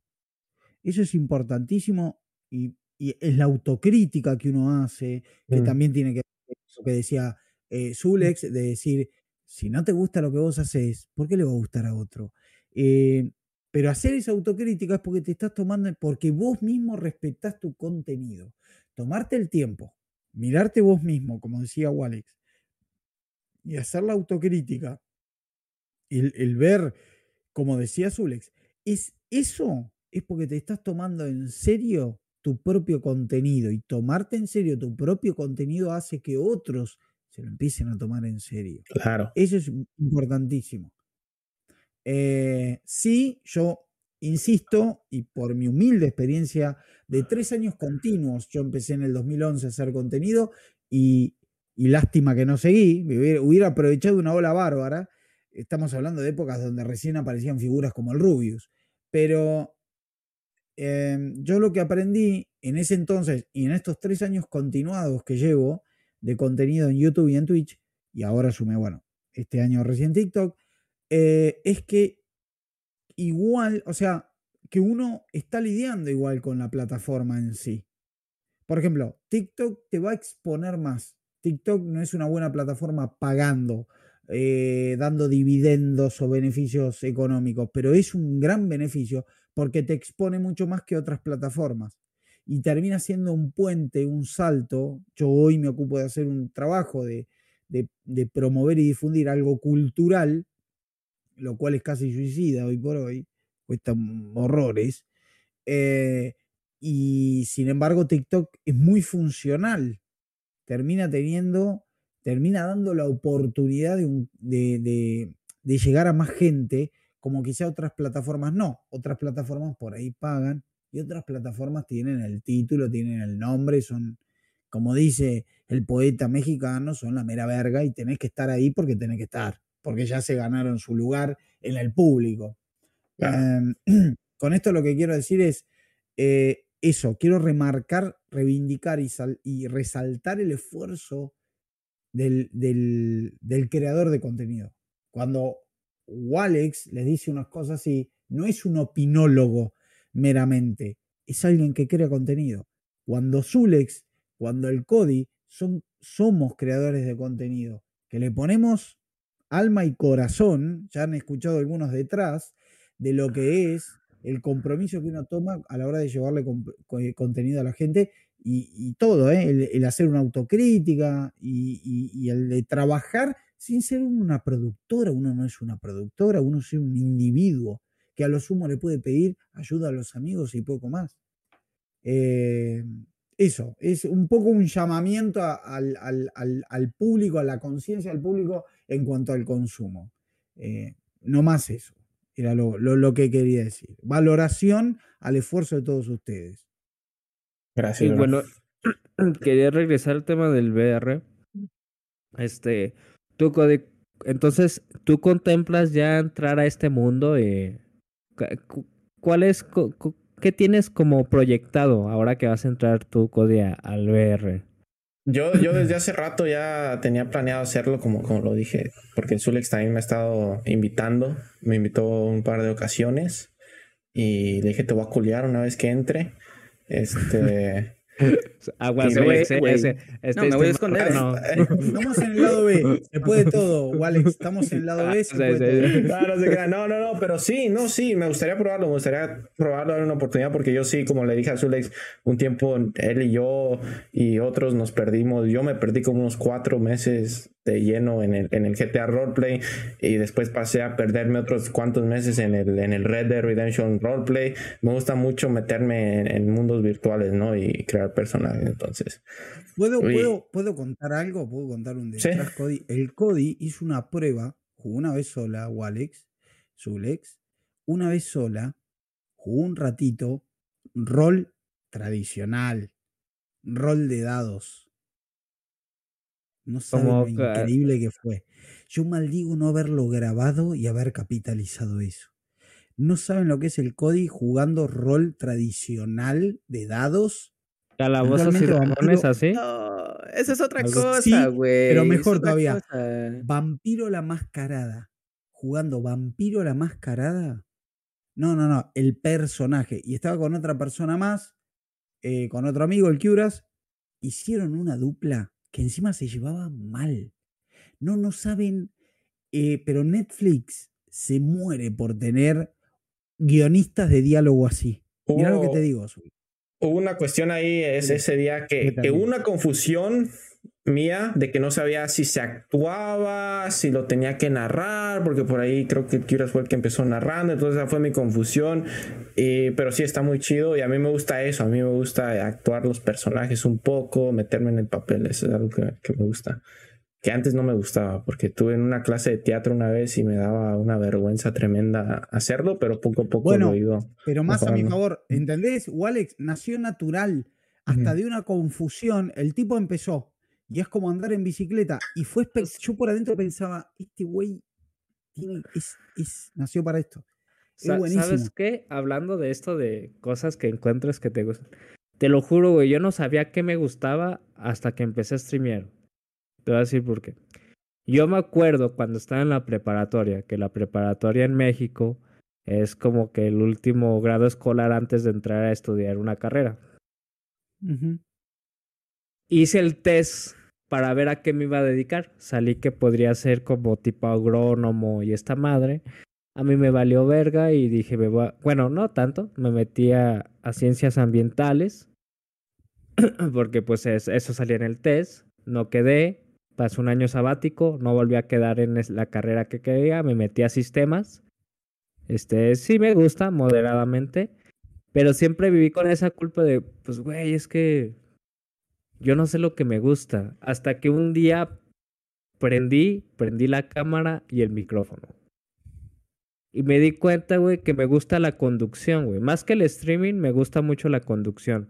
Eso es importantísimo y, es la autocrítica que uno hace, que mm. también tiene que ver eso que decía eh, Zulex, de decir, si no te gusta lo que vos haces, ¿por qué le va a gustar a otro? Eh, pero hacer esa autocrítica es porque te estás tomando, porque vos mismo respetás tu contenido. Tomarte el tiempo, mirarte vos mismo, como decía Walex, y hacer la autocrítica, el, ver, como decía Zulex, es eso es porque te estás tomando en serio tu propio contenido y tomarte en serio tu propio contenido hace que otros se lo empiecen a tomar en serio. Claro. Eso es importantísimo. Eh, sí, yo insisto, y por mi humilde experiencia de tres años continuos, yo empecé en el 2011 a hacer contenido y, y lástima que no seguí, hubiera aprovechado una ola bárbara. Estamos hablando de épocas donde recién aparecían figuras como el Rubius, pero Em, yo lo que aprendí en ese entonces y en estos tres años continuados que llevo de contenido en YouTube y en Twitch, y ahora sumé, bueno, este año recién TikTok, eh, es que igual, o sea, que uno está lidiando igual con la plataforma en sí. Por ejemplo, TikTok te va a exponer más. TikTok no es una buena plataforma pagando, eh, dando dividendos o beneficios económicos, pero es un gran beneficio porque te expone mucho más que otras plataformas y termina siendo un puente, un salto. Yo hoy me ocupo de hacer un trabajo de, promover y difundir algo cultural, lo cual es casi suicida hoy por hoy, cuesta horrores. Eh, y sin embargo, TikTok es muy funcional. Termina teniendo, termina dando la oportunidad de llegar a más gente como quizá otras plataformas no. Otras plataformas por ahí pagan y otras plataformas tienen el título, tienen el nombre, son, como dice el poeta mexicano, son la mera verga y tenés que estar ahí porque tenés que estar, porque ya se ganaron su lugar en el público. Em, con esto lo que quiero decir es eh, eso, quiero remarcar, reivindicar y, y resaltar el esfuerzo del, del creador de contenido. Cuando Walex les dice unas cosas y no es un opinólogo meramente, es alguien que crea contenido. Cuando Zulex, cuando el Cody, son, somos creadores de contenido, que le ponemos alma y corazón, ya han escuchado algunos detrás, de lo que es el compromiso que uno toma a la hora de llevarle contenido a la gente y, todo, ¿eh? el, hacer una autocrítica y el de trabajar sin ser una productora, uno no es una productora, uno es un individuo que a lo sumo le puede pedir ayuda a los amigos y poco más. Eh, eso, es un poco un llamamiento al, público, a la conciencia del público en cuanto al consumo. Eh, no más eso, era lo, lo, que quería decir. Valoración al esfuerzo de todos ustedes. Gracias. Y bueno, quería regresar al tema del VR. Este, Tú, entonces, ¿tú contemplas ya entrar a este mundo? y ¿Cuál es, qué tienes como proyectado ahora que vas a entrar tú, Cody, al VR? Yo, yo desde hace rato ya tenía planeado hacerlo, como, como lo dije, porque Zulex también me ha estado invitando, me invitó un par de ocasiones y le dije, te voy a culiar una vez que entre. Este, Aguas, güey. no, me voy a esconder. Estamos en el lado B. Se puede todo, Walex. Estamos en el lado B. Se puede todo. No, no, no, pero sí, no, sí. Me gustaría probarlo. Me gustaría probarlo, dar una oportunidad porque yo sí, como le dije a Zulex, un tiempo él y yo y otros nos perdimos. Yo me perdí como unos cuatro meses de lleno en el, en el GTA Roleplay y después pasé a perderme otros cuantos meses en el, en el Red Dead Redemption Roleplay. Me gusta mucho meterme en, mundos virtuales, ¿no? Y crear personajes, entonces. ¿Puedo, ¿puedo, ¿Puedo contar algo? ¿Puedo contar un detrás, Cody? El Cody hizo una prueba, jugó una vez sola, Walex, Zulex, una vez sola, jugó un ratito, rol tradicional, rol de dados no saben lo increíble que fue. Yo maldigo no haberlo grabado y haber capitalizado eso. No saben lo que es el Cody jugando rol tradicional de dados. Calabozos y dragones así. No, esa es otra cosa, güey. pero mejor todavía. Vampiro la mascarada. Jugando Vampiro la mascarada. No, no, no. El personaje. Y estaba con otra persona más, eh, con otro amigo, el Curas. Hicieron una dupla que encima se llevaba mal. No, no saben, eh, pero Netflix se muere por tener guionistas de diálogo así. Mira lo que te digo. Hubo una cuestión ahí es ese día que, que hubo una confusión mía de que no sabía si se actuaba, si lo tenía que narrar, porque por ahí creo que Kira fue el que empezó narrando, entonces esa fue mi confusión, pero sí está muy chido y a mí me gusta eso, a mí me gusta actuar los personajes un poco, meterme en el papel, eso es algo que, me gusta. Que antes no me gustaba, porque tuve en una clase de teatro una vez y me daba una vergüenza tremenda hacerlo, pero poco a poco Bueno, lo he ido. Pero más a mi favor, ¿entendés? Walex nació natural. Hasta de una confusión, el tipo empezó. Y es como andar en bicicleta. Y fue yo por adentro pensaba, este güey es, es- nació para esto. Es buenísimo. ¿Sabes qué? Hablando de esto de cosas que encuentres que te gustan. Te lo juro, güey, yo no sabía qué me gustaba hasta que empecé a streamear. Te voy a decir por qué. Yo me acuerdo cuando estaba en la preparatoria, que la preparatoria en México es como que el último grado escolar antes de entrar a estudiar una carrera. Hice el test para ver a qué me iba a dedicar. Salí que podría ser como tipo agrónomo y esta madre. A mí me valió verga y dije, me voy a- bueno, no tanto, me metí a, a ciencias ambientales, porque pues es- eso salía en el test, no quedé, pasé un año sabático, no volví a quedar en la carrera que quería, me metí a sistemas. Este, sí me gusta moderadamente, pero siempre viví con esa culpa de, pues, güey, es que yo no sé lo que me gusta. Hasta que un día prendí, prendí la cámara y el micrófono. Y me di cuenta, güey, que me gusta la conducción, güey. Más que el streaming, me gusta mucho la conducción.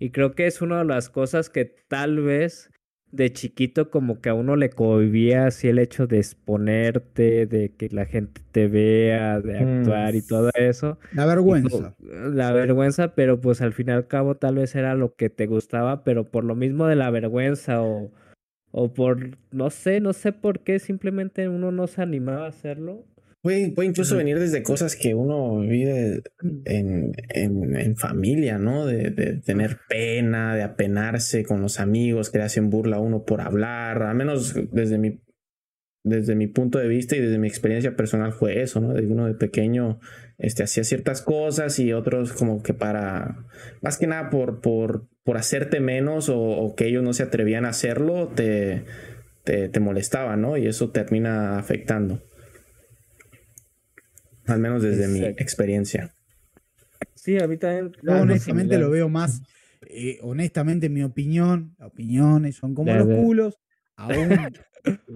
Y creo que es una de las cosas que tal vez de chiquito como que a uno le cohibía así el hecho de exponerte, de que la gente te vea, de Mm. actuar y todo eso. La vergüenza. co- La vergüenza, pero pues al fin y al cabo tal vez era lo que te gustaba, pero por lo mismo de la vergüenza o, o por, no sé, no sé por qué, simplemente uno no se animaba a hacerlo. Puede, puede incluso venir desde cosas que uno vive en, en, en familia, ¿no? De, de tener pena, de apenarse con los amigos que le hacen burla a uno por hablar. Al menos desde mi, desde mi punto de vista y desde mi experiencia personal fue eso, ¿no? De uno de pequeño este, hacía ciertas cosas y otros como que para, más que nada por, por, por hacerte menos o, o que ellos no se atrevían a hacerlo, te, te, te molestaba, ¿no? Y eso termina afectando. Al menos desde mi experiencia. Sí, a mí también. Honestamente lo veo más, eh, honestamente, mi opinión, las opiniones son como los culos. Aún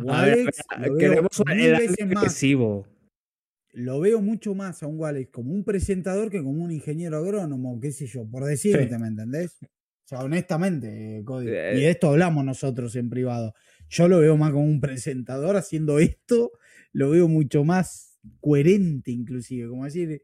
A ver, Walex lo veo mil veces más. agresivo. Lo veo mucho más a un Walex como un presentador que como un ingeniero agrónomo, qué sé yo, por decirte, Sí. ¿me entendés? O sea, honestamente, eh, Cody. Eh, Y de esto hablamos nosotros en privado. Yo lo veo más como un presentador haciendo esto, lo veo mucho más coherente inclusive, como decir,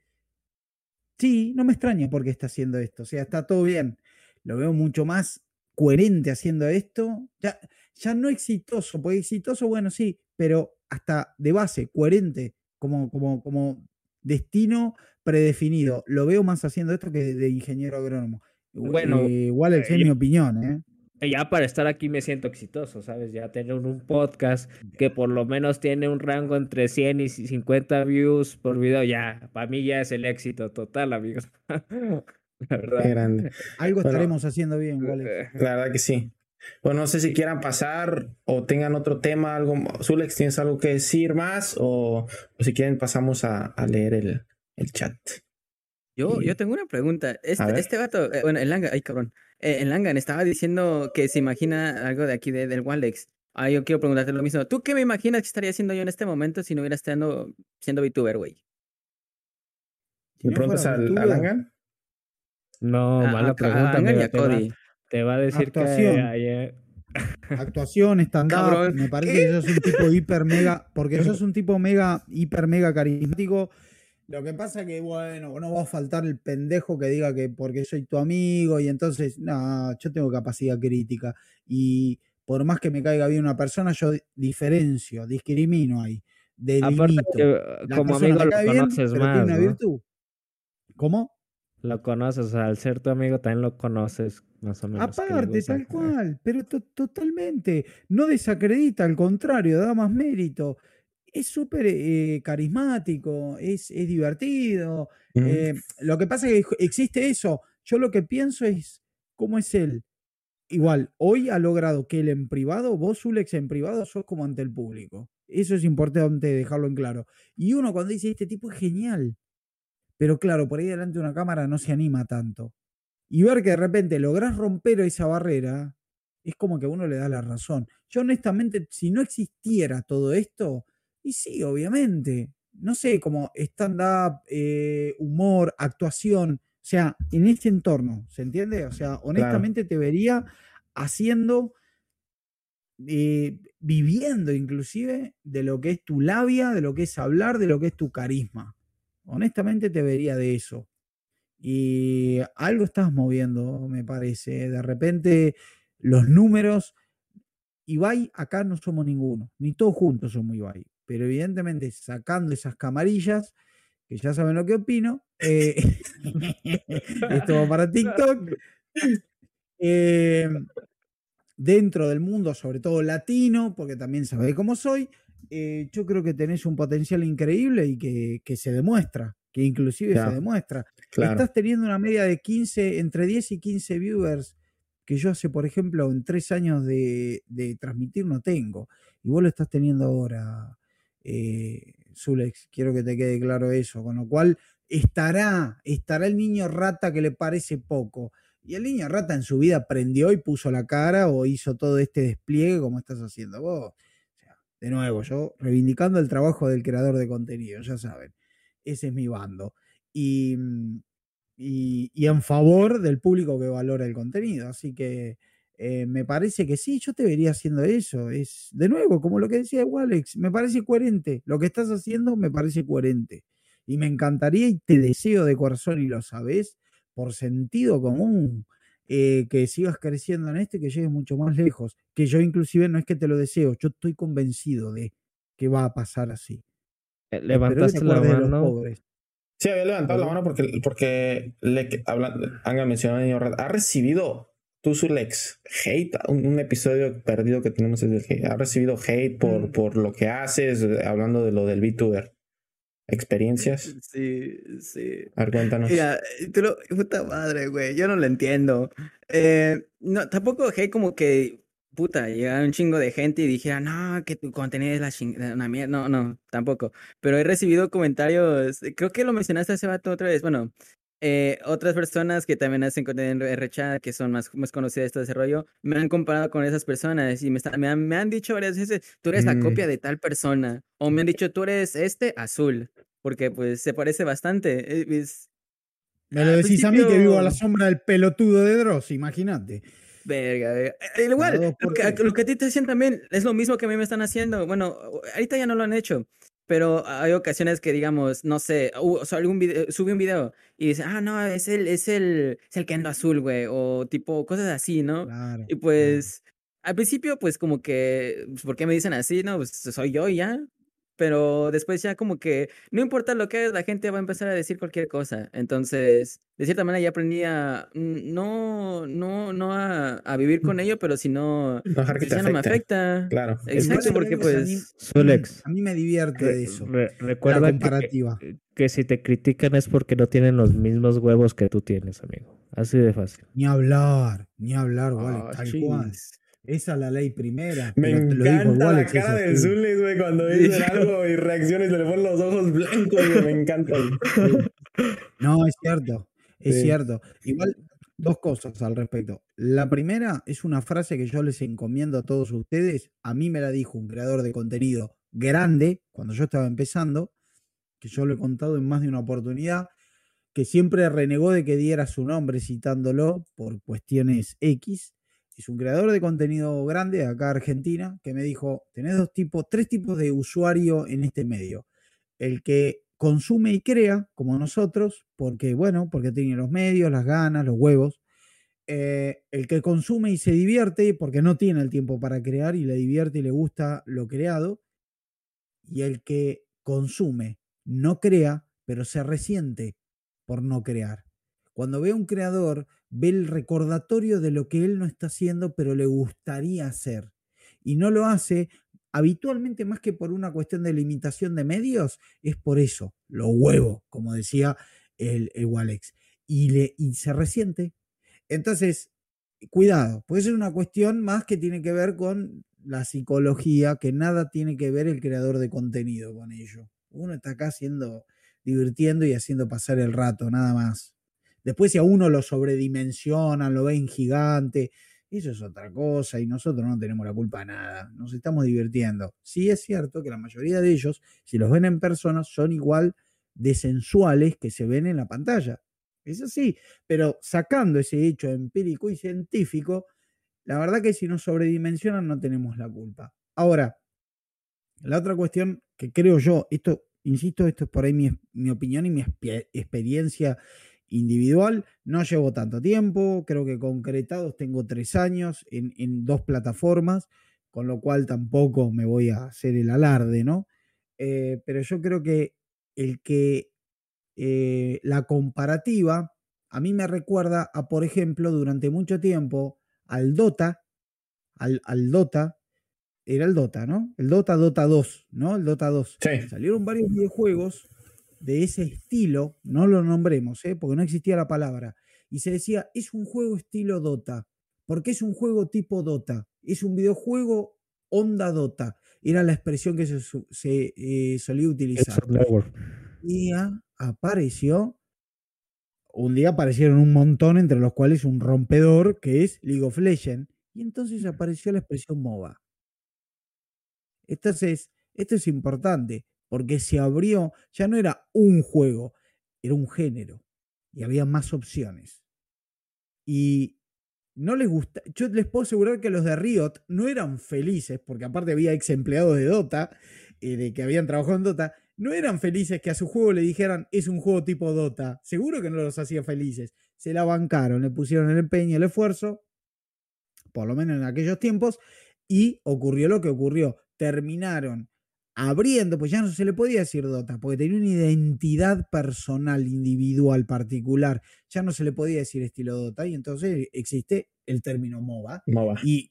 sí, no me extraña porque está haciendo esto, o sea, está todo bien. Lo veo mucho más coherente haciendo esto, ya, ya no exitoso, porque exitoso, bueno, sí, pero hasta de base, coherente, como, como, como destino predefinido. Lo veo más haciendo esto que de, ingeniero agrónomo. Bueno, Eh, igual es eh, mi opinión, ¿eh? Ya para estar aquí me siento exitoso, ¿sabes? Ya tener un podcast que por lo menos tiene un rango entre 100 y 50 views por video, ya, para mí ya es el éxito total, amigos. La verdad. Qué grande. Algo Bueno, estaremos haciendo bien, Walex. Eh, La verdad que sí. Bueno, no sé si quieran pasar o tengan otro tema, algo. Zulex, ¿tienes algo que decir más? O, o si quieren, pasamos a, a leer el, el chat. Yo, yo tengo una pregunta. Este, este vato, eh, bueno, el Langan, ay cabrón, eh, el Langan estaba diciendo que se imagina algo de aquí de, del Walex. Ah, yo quiero preguntarte lo mismo. ¿Tú qué me imaginas que estaría haciendo yo en este momento si no hubiera estado siendo VTuber, güey? ¿Me no preguntas al, al Langan? No, A- mala a- a pregunta, Langan y amigo, a te va, Cody. te va a decir que Actuación. ayer... Actuación, stand-up, Cabrón, me parece que sos un tipo hiper mega, porque sos un tipo mega, hiper mega carismático. Lo que pasa que, bueno, no va a faltar el pendejo que diga que porque soy tu amigo y entonces, no, yo tengo capacidad crítica y por más que me caiga bien una persona, yo diferencio, discrimino ahí, Aparte que como amigo lo cae bien, conoces pero tiene más, una ¿no? virtud. ¿Cómo? Lo conoces, o sea, al ser tu amigo también lo conoces más o menos. Aparte, tal cual, pero to- totalmente. No desacredita, al contrario, da más mérito. Es súper eh, carismático, es, es divertido. Eh, lo que pasa es que existe eso. Yo lo que pienso es, ¿cómo es él? Igual, hoy ha logrado que él en privado, vos, Zulex, en privado, sos como ante el público. Eso es importante dejarlo en claro. Y uno cuando dice, este tipo es genial. Pero claro, por ahí delante de una cámara no se anima tanto. Y ver que de repente lográs romper esa barrera, es como que a uno le da la razón. Yo honestamente, si no existiera todo esto, y sí, obviamente, no sé, como stand-up, eh, humor, actuación, o sea, en este entorno, ¿se entiende? O sea, honestamente te vería haciendo, eh, viviendo inclusive de lo que es tu labia, de lo que es hablar, de lo que es tu carisma. Honestamente te vería de eso. Y algo estás moviendo, me parece. De repente los números, Ibai, acá no somos ninguno, ni todos juntos somos Ibai. Pero evidentemente sacando esas camarillas, que ya saben lo que opino, eh, esto va para TikTok. Eh, dentro del mundo, sobre todo latino, porque también sabéis cómo soy, eh, yo creo que tenés un potencial increíble y que, se demuestra, que inclusive se demuestra. Estás teniendo una media de 15, entre 10 y 15 viewers que yo hace, por ejemplo, en tres años de, transmitir no tengo. Y vos lo estás teniendo ahora, eh, Zulex, quiero que te quede claro eso. Con lo cual, estará, estará el niño rata que le parece poco. Y el niño rata en su vida aprendió y puso la cara o hizo todo este despliegue como estás haciendo vos. de nuevo, yo reivindicando el trabajo del creador de contenido, ya saben, ese es mi bando. Y, mm, y, en favor del público que valora el contenido. Así que eh, me parece que sí, yo te vería haciendo eso. Es, de nuevo, como lo que decía Alex, me parece coherente. Lo que estás haciendo me parece coherente. Y me encantaría y te deseo de corazón, y lo sabes, por sentido común, eh, que sigas creciendo en este, que llegues mucho más lejos. Que yo inclusive no es que te lo deseo, yo estoy convencido de que va a pasar así. Eh, levantaste la mano. Sí, había levantado la mano porque, porque le, han mencionado ha recibido tú su lex hate, un, episodio perdido que tenemos es ha recibido hate por, mm. por lo que haces, hablando de lo del VTuber. ¿Experiencias? Sí, sí. A ver, cuéntanos. Mira, tú lo, puta madre, güey, yo no lo entiendo. Eh, no, tampoco hate como que puta, llegara un chingo de gente y dijera, no, que tu contenido es la chingada, una mierda. No, no, tampoco. Pero he recibido comentarios, creo que lo mencionaste hace rato otra vez. Bueno, eh, otras personas que también hacen contenido en RChat, que son más, más conocidas de este desarrollo, me han comparado con esas personas y me, me, han, me han, dicho varias veces, tú eres la copia mm. de tal persona. O me han dicho, tú eres este azul. Porque pues se parece bastante. Eh, me lo decís a mí que vivo a la sombra del pelotudo de Dross, imagínate. Verga, eh, Igual, lo que, a ti te decían también es lo mismo que a mí me están haciendo. Bueno, ahorita ya no lo han hecho, pero hay ocasiones que, digamos, no sé, o algún video, sube un video y dice, ah, no, es el, es el, es el Kendo azul, güey, o tipo cosas así, ¿no? y pues, al principio, pues como que, pues, ¿por qué me dicen así? No, pues soy yo y ya pero después ya como que no importa lo que es, la gente va a empezar a decir cualquier cosa. Entonces, de cierta manera ya aprendí a mm, no, no, no a, a vivir con ello, pero si no, no, pues ya no me afecta. Claro. Exacto, porque pues... A mí, me divierte eso. recuerda comparativa. Que, si te critican es porque no tienen los mismos huevos que tú tienes, amigo. Así de fácil. Ni hablar, ni hablar, vale, oh, tal cual. Esa es la ley primera. Me encanta la cara de Zulis, güey, cuando dice algo y reacciona y se le ponen los ojos blancos, güey. Me encanta. No, es cierto. Es cierto. Igual, dos cosas al respecto. La primera es una frase que yo les encomiendo a todos ustedes. A mí me la dijo un creador de contenido grande cuando yo estaba empezando, que yo lo he contado en más de una oportunidad, que siempre renegó de que diera su nombre citándolo por cuestiones X es un creador de contenido grande acá Argentina, que me dijo, tenés dos tipos, tres tipos de usuario en este medio. El que consume y crea, como nosotros, porque, bueno, porque tiene los medios, las ganas, los huevos. Eh, el que consume y se divierte, porque no tiene el tiempo para crear y le divierte y le gusta lo creado. Y el que consume, no crea, pero se resiente por no crear. Cuando ve a un creador, ve el recordatorio de lo que él no está haciendo, pero le gustaría hacer. Y no lo hace habitualmente más que por una cuestión de limitación de medios, es por eso, lo huevo, como decía el, el Walex. Y, le, y se resiente. Entonces, cuidado, puede ser una cuestión más que tiene que ver con la psicología, que nada tiene que ver el creador de contenido con ello. Uno está acá haciendo, divirtiendo y haciendo pasar el rato, nada más. Después si a uno lo sobredimensionan, lo ven gigante, Eso es otra cosa y nosotros no tenemos la culpa de nada. Nos estamos divirtiendo. Sí es cierto que la mayoría de ellos, si los ven en persona, son igual de sensuales que se ven en la pantalla. Es así, pero sacando ese hecho empírico y científico, la verdad que si nos sobredimensionan no tenemos la culpa. Ahora, la otra cuestión que creo yo, esto, insisto, esto es por ahí mi, mi opinión y mi experiencia individual, no llevo tanto tiempo, creo que concretados tengo tres años en, en dos plataformas, con lo cual tampoco me voy a hacer el alarde, ¿no? Eh, pero yo creo que el que eh, la comparativa a mí me recuerda a, por ejemplo, durante mucho tiempo al Dota, al, al Dota, era el Dota, ¿no? El Dota, Dota 2, ¿no? El Dota 2. Salieron varios videojuegos de ese estilo, no lo nombremos, ¿eh? porque no existía la palabra, y se decía, es un juego estilo Dota, porque es un juego tipo Dota, es un videojuego onda Dota, era la expresión que se, se eh, solía utilizar. Un día apareció, un día aparecieron un montón, entre los cuales un rompedor que es League of Legends, y entonces apareció la expresión MOBA. Entonces, esto es importante, porque se abrió, ya no era un juego, era un género, y había más opciones. Y no les gusta, yo les puedo asegurar que los de Riot no eran felices, porque aparte había ex empleados de Dota, eh, de que habían trabajado en Dota, no eran felices que a su juego le dijeran es un juego tipo Dota. Seguro que no los hacía felices. Se la bancaron, le pusieron el empeño, el esfuerzo, por lo menos en aquellos tiempos, y ocurrió lo que ocurrió. Terminaron abriendo, pues ya no se le podía decir Dota, porque tenía una identidad personal, individual, particular. Ya no se le podía decir estilo Dota, y entonces existe el término MOBA. MOBA. Y,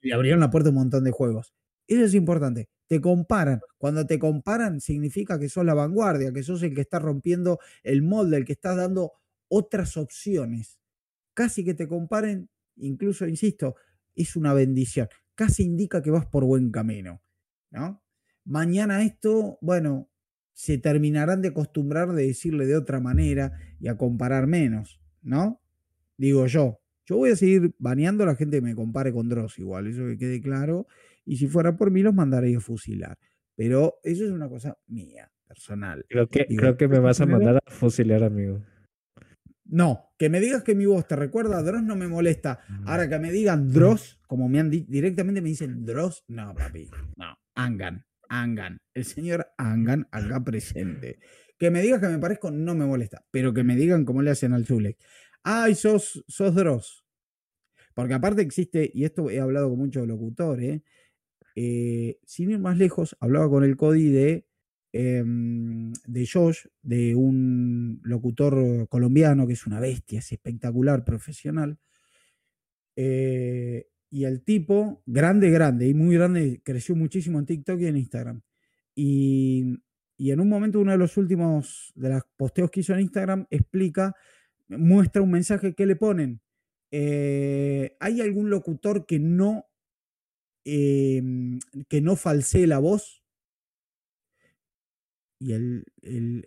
y abrieron la puerta a un montón de juegos. Eso es importante. Te comparan. Cuando te comparan, significa que sos la vanguardia, que sos el que está rompiendo el molde, el que está dando otras opciones. Casi que te comparen, incluso, insisto, es una bendición. Casi indica que vas por buen camino. ¿no? Mañana esto, bueno, se terminarán de acostumbrar de decirle de otra manera y a comparar menos, ¿no? Digo yo. Yo voy a seguir baneando a la gente que me compare con Dross igual, eso que quede claro. Y si fuera por mí, los mandaría a fusilar. Pero eso es una cosa mía, personal. Creo que, creo que me vas a mandar a fusilar, amigo. No, que me digas que mi voz te recuerda a Dross no me molesta. Ahora que me digan Dross, como me han dicho, directamente me dicen Dross, no, papi, no, Angan, Angan, el señor Angan acá presente. Que me digas que me parezco no me molesta, pero que me digan cómo le hacen al Zulek. Ay, sos, sos Dross. Porque aparte existe, y esto he hablado con muchos locutores, eh, sin ir más lejos, hablaba con el Cody de, em, de Josh, de un locutor colombiano que es una bestia, es espectacular, profesional. Eh, y el tipo, grande, grande, y muy grande, creció muchísimo en TikTok y en Instagram. Y, y en un momento, uno de los últimos de los posteos que hizo en Instagram explica, muestra un mensaje que le ponen. Eh, ¿Hay algún locutor que no Em, que no falsee la voz. Y el, el,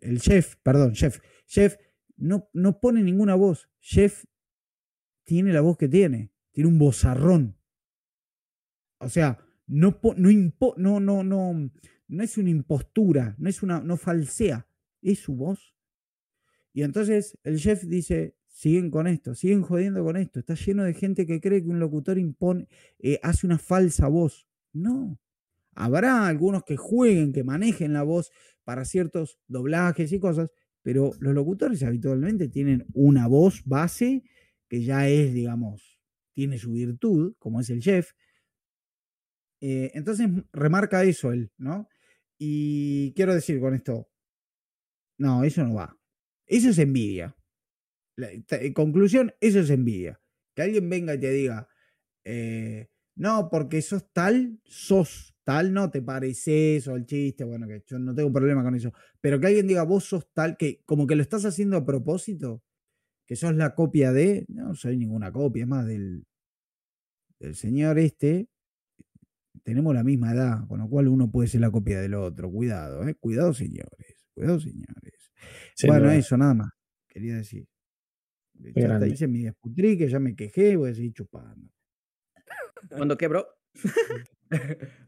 el, chef, perdón, chef, chef no, no pone ninguna voz. Chef tiene la voz que tiene, tiene un vozarrón. O sea, no, no, no, no, no, no es una impostura, no es una, no falsea, es su voz. Y entonces el chef dice, siguen con esto, siguen jodiendo con esto. Está lleno de gente que cree que un locutor impone, eh, hace una falsa voz. No. Habrá algunos que jueguen, que manejen la voz para ciertos doblajes y cosas, pero los locutores habitualmente tienen una voz base que ya es, digamos, tiene su virtud, como es el chef. Eh, entonces remarca eso él, ¿no? Y quiero decir con esto, no, eso no va. Eso es envidia. En conclusión, eso es envidia. Que alguien venga y te diga, eh, no, porque sos tal, sos tal, no te pareces o el chiste, bueno, que yo no tengo problema con eso, pero que alguien diga, vos sos tal, que como que lo estás haciendo a propósito, que sos la copia de, no soy ninguna copia, es más del, del señor este, tenemos la misma edad, con lo cual uno puede ser la copia del otro, cuidado, ¿eh? cuidado señores, cuidado señores. bueno, eso nada más, quería decir. Ya te hice mi desputrí, que ya me quejé, voy a seguir chupando. ¿Cuándo qué, bro?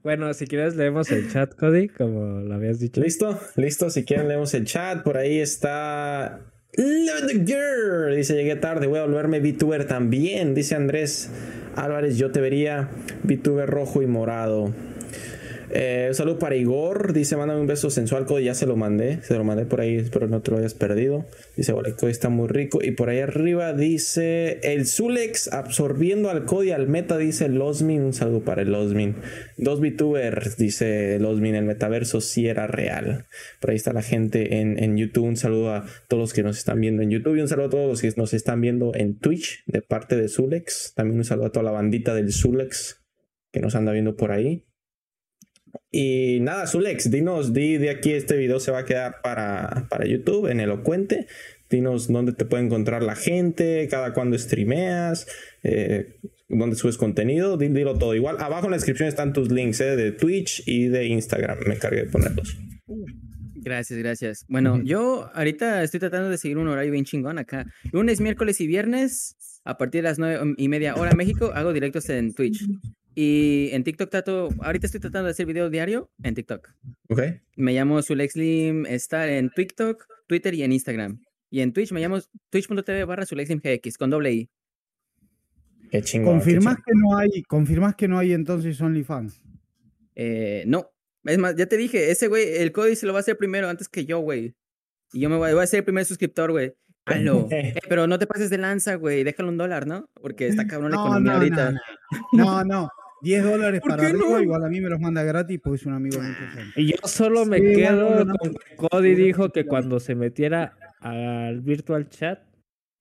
Bueno, si quieres leemos el chat, Cody, como lo habías dicho. ¿Listo? ¿Listo? Si quieren leemos el chat. Por ahí está... Love the Girl. Dice, llegué tarde, voy a volverme VTuber también. Dice Andrés Álvarez, yo te vería VTuber rojo y morado. Eh, un saludo para Igor. Dice, mándame un beso sensual, Cody. Ya se lo mandé. Se lo mandé por ahí. Espero no te lo hayas perdido. Dice, hola, Cody está muy rico. Y por ahí arriba dice, el Zulex absorbiendo al Cody al meta. Dice Losmin. Un saludo para el Losmin. Dos VTubers, dice Losmin. El metaverso sí era real. Por ahí está la gente en, en YouTube. Un saludo a todos los que nos están viendo en YouTube. Y un saludo a todos los que nos están viendo en Twitch de parte de Zulex. También un saludo a toda la bandita del Zulex que nos anda viendo por ahí. Y nada, Zulex, dinos, di de aquí este video se va a quedar para, para YouTube en Elocuente. Dinos dónde te puede encontrar la gente, cada cuándo streameas, eh, dónde subes contenido, di- dilo todo. Igual, abajo en la descripción están tus links eh, de Twitch y de Instagram. Me encargué de ponerlos. Gracias, gracias. Bueno, yo ahorita estoy tratando de seguir un horario bien chingón acá. Lunes, miércoles y viernes, a partir de las nueve y media hora México, hago directos en Twitch. Y en TikTok trato, ahorita estoy tratando de hacer video diario en TikTok. ¿Ok? Me llamo Sulexlim, está en TikTok, Twitter y en Instagram. Y en Twitch me llamo twitch.tv barra SulexlimGX con doble I. Qué chingón. qué ¿Confirmás chingón. que no hay, confirmás que no hay entonces OnlyFans? Eh, no, es más, ya te dije, ese güey, el Cody se lo va a hacer primero antes que yo, güey. Y yo me voy, voy a ser el primer suscriptor, güey. Hazlo. Eh, pero no te pases de lanza, güey. Déjalo un dólar, ¿no? Porque está cabrón la No, economía no, ahorita. no, no. No, no. 10 dólares ¿Por para arriba, no? igual a mí me los manda gratis porque es un amigo años. Y yo solo me Sí, quedo bueno, no, con que Cody dijo que cuando se metiera al virtual chat,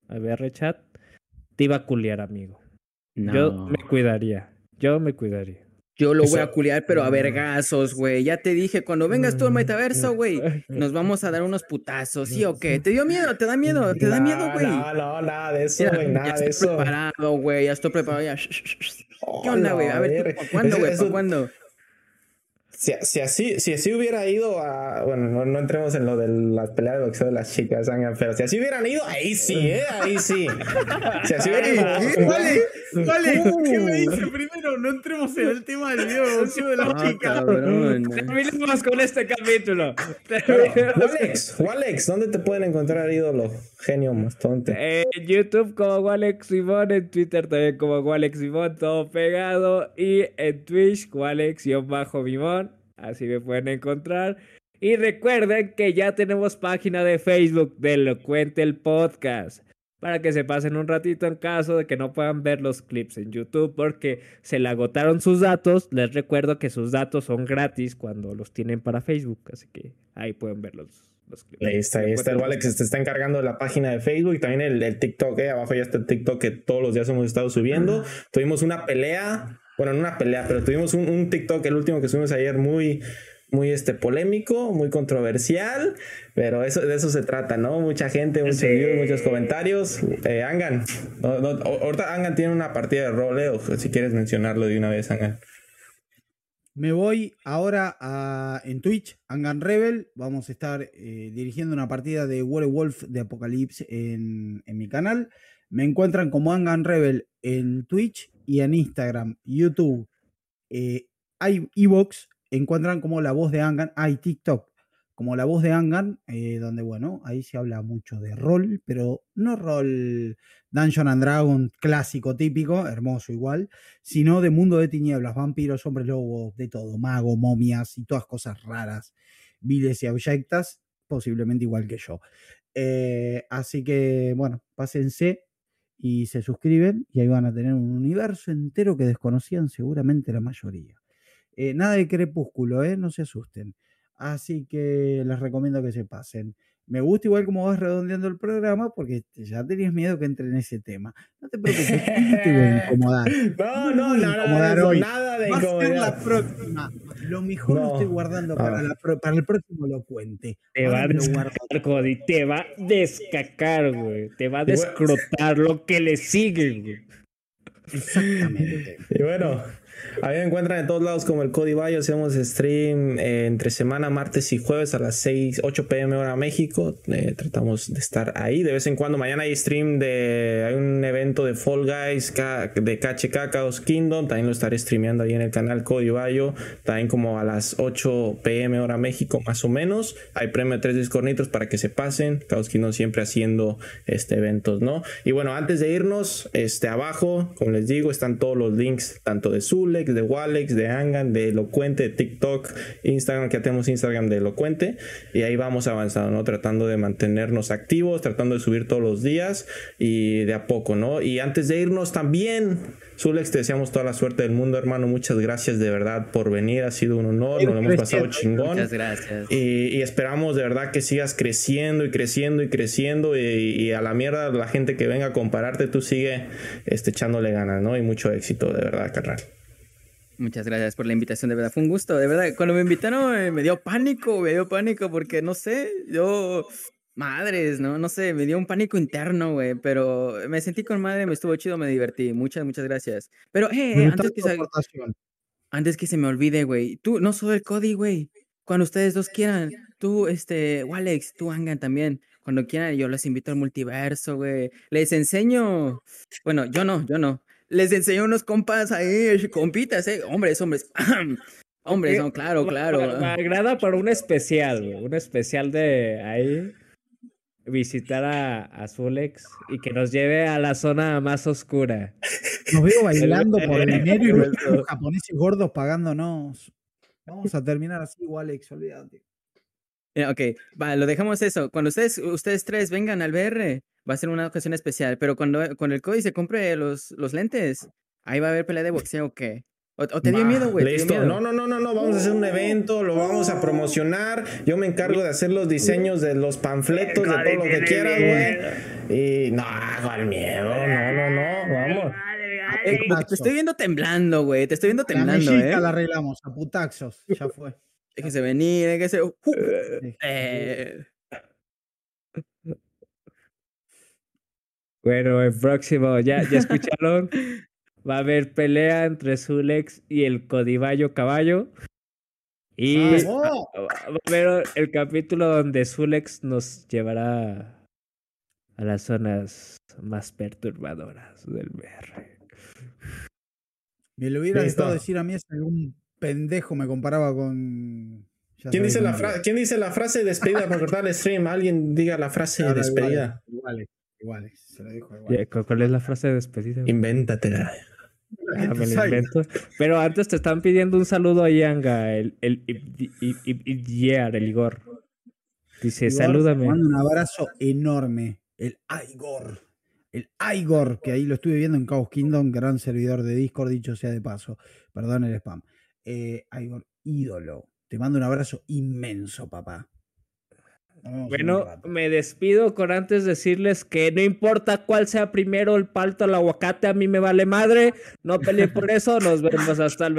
a VR chat, te iba a culiar, amigo. Yo me cuidaría. Yo me cuidaría. Yo lo voy a culiar, pero a vergazos, güey. Ya te dije, cuando vengas tú al metaverso, güey, nos vamos a dar unos putazos, ¿sí o qué? ¿Te dio miedo? ¿Te da miedo? ¿Te da miedo, güey? No, no, nada de eso, güey, ya nada de estoy eso. preparado, güey. Ya estoy preparado. Ya. ¿Qué onda, güey? A ver, ¿tú ¿para cuándo, güey? eso- ¿Para cuándo? Si, si así, si así hubiera ido a. Bueno, no, no entremos en lo de las peleas de boxeo de las chicas, pero si así hubieran ido, ahí sí, ¿eh? Ahí sí. Si así hubieran ido. Vale, vale, ¿qué me Uh. dice primero? No entremos en el tema del video de boxeo de las Ah, chicas. cabrón. Terminemos con este capítulo. Walex, Walex, ¿dónde te pueden encontrar, ídolo? Genio mastonte. En YouTube como Walex Simón, en Twitter también como Walex Simón, todo pegado. Y en Twitch, Walex-Vimón. Así me pueden encontrar. Y recuerden que ya tenemos página de Facebook de Elocuente el Podcast. Para que se pasen un ratito en caso de que no puedan ver los clips en YouTube porque se le agotaron sus datos. Les recuerdo que sus datos son gratis cuando los tienen para Facebook. Así que ahí pueden ver los, los clips. Ahí está, ahí está el Walex, se está encargando de la página de Facebook y también el, el TikTok, ¿eh? Abajo ya está el TikTok que todos los días hemos estado subiendo. Tuvimos una pelea, bueno, no una pelea, pero tuvimos un, un TikTok, el último que subimos ayer, muy, muy este, polémico, muy controversial, pero eso, de eso se trata, ¿no? Mucha gente, muchos Sí. views, muchos comentarios. Eh, Angan, no, no, ahorita Angan tiene una partida de rol, ¿eh? O si quieres mencionarlo de una vez, Angan. Me voy ahora a, en Twitch, Angan Rebel. Vamos a estar eh, dirigiendo una partida de Werewolf de Apocalypse en, en mi canal. Me encuentran como Angan Rebel en Twitch y en Instagram, YouTube, eh, hay Evox. Encuentran como la voz de Angan. Hay TikTok como la voz de Angan, eh, donde bueno, ahí se habla mucho de rol, pero no rol Dungeon and Dragon clásico, típico, hermoso igual, sino de mundo de tinieblas, vampiros, hombres lobos, de todo, mago, momias y todas cosas raras, viles y abyectas, posiblemente igual que yo. Eh, así que, bueno, pásense y se suscriben y ahí van a tener un universo entero que desconocían seguramente la mayoría. Eh, nada de crepúsculo, ¿eh? no se asusten. Así que les recomiendo que se pasen. Me gusta igual como vas redondeando el programa porque ya tenías miedo que entre en ese tema. No te preocupes, no te voy a incomodar. No, No no, nada de nada Va a ser la próxima. Lo mejor lo estoy guardando para, la para el próximo lo cuente. Te va a descacar, Cody. Te va a descacar, güey. Te va a descrotar lo que le sigue, güey. Exactamente. Y bueno, A mí me encuentran en todos lados como el Cody Bayo. Hacemos stream eh, entre semana, martes y jueves a las 6, 8 pm hora México. Eh, tratamos de estar ahí. De vez en cuando, mañana hay stream de. Hay un evento de Fall Guys de KHK Chaos Kingdom. También lo estaré streameando ahí en el canal Cody Bayo. También como a las 8 pm hora México, más o menos. Hay premio de tres discornitos para que se pasen. Chaos Kingdom siempre haciendo este eventos, ¿no? Y bueno, antes de irnos, este abajo, como les digo, están todos los links, tanto de De Walex, de Angan, de Elocuente, de TikTok, Instagram, que tenemos Instagram de Elocuente. Y ahí vamos avanzando, ¿no? Tratando de mantenernos activos, tratando de subir todos los días y de a poco, ¿no? Y antes de irnos también, Zulex, te deseamos toda la suerte del mundo, hermano. Muchas gracias de verdad por venir. Ha sido un honor, nos lo hemos pasado chingón. Muchas gracias. Y, esperamos de verdad que sigas creciendo y creciendo y creciendo. Y, a la mierda, la gente que venga a compararte, tú sigue este, echándole ganas, ¿no? Y mucho éxito, de verdad, carnal. Muchas gracias por la invitación, de verdad. Fue un gusto, de verdad. Cuando me invitaron eh, me dio pánico, me dio pánico porque no sé, yo Madres, no, no sé, me dio un pánico interno, güey, pero me sentí con madre, me estuvo chido, me divertí. Muchas, muchas gracias. Pero, eh, antes que, se, antes que se me olvide, güey, tú, no soy el Cody, güey. Cuando ustedes dos quieran, tú, este, Walex, tú, Angan también. Cuando quieran, yo les invito al multiverso, güey. Les enseño, bueno, yo no, yo no. Les enseño unos compas ahí, compitas, eh, hombres, hombres. hombres, no, claro, claro. Me, agrada para un especial, güey, un especial de ahí visitar a, a Zulex y que nos lleve a la zona más oscura. Nos veo bailando por el dinero y los japoneses gordos pagándonos. Vamos a terminar así, igual, Alex, olvídate. Eh, ok, va, lo dejamos eso. Cuando ustedes, ustedes tres vengan al BR, va a ser una ocasión especial, pero cuando con el Cody se compre los, los lentes, ahí va a haber pelea de boxeo, ¿qué? ¿O, te dio miedo, güey? Listo. No, no, no, no, no. Vamos a hacer un evento, lo vamos a promocionar. Yo me encargo de hacer los diseños de los panfletos, de todo lo que quieras, güey. Y no, al miedo. No, no, no. Vamos. Eh, te estoy viendo temblando, güey. Te estoy viendo temblando, la ¿eh? la arreglamos, a putaxos. Ya fue. Déjese venir, déjese. Uh, eh. Bueno, el próximo, ya, ya escucharon. Va a haber pelea entre Zulex y el Codivallo Caballo. Y va, a haber el capítulo donde Zulex nos llevará a las zonas más perturbadoras del BR. Me lo hubiera estado decir a mí si algún pendejo me comparaba con. ¿Quién dice, la ¿Quién dice la frase de despedida para cortar el stream? Alguien diga la frase de despedida. Igual, igual, se lo dijo igual. ¿Cuál es la frase de despedida? Invéntatela. Ah, Pero antes te están pidiendo un saludo a Yanga, el, el, el Igor. Dice, salúdame. Mando un abrazo enorme. El Igor. El Igor, que ahí lo estuve viendo en Chaos Kingdom, gran servidor de Discord, dicho sea de paso. Perdón el spam. Eh, ídolo. Te mando un abrazo inmenso, papá. Bueno, me despido con antes decirles que no importa cuál sea primero el palto o el aguacate, a mí me vale madre. No peleen por eso. Nos vemos hasta el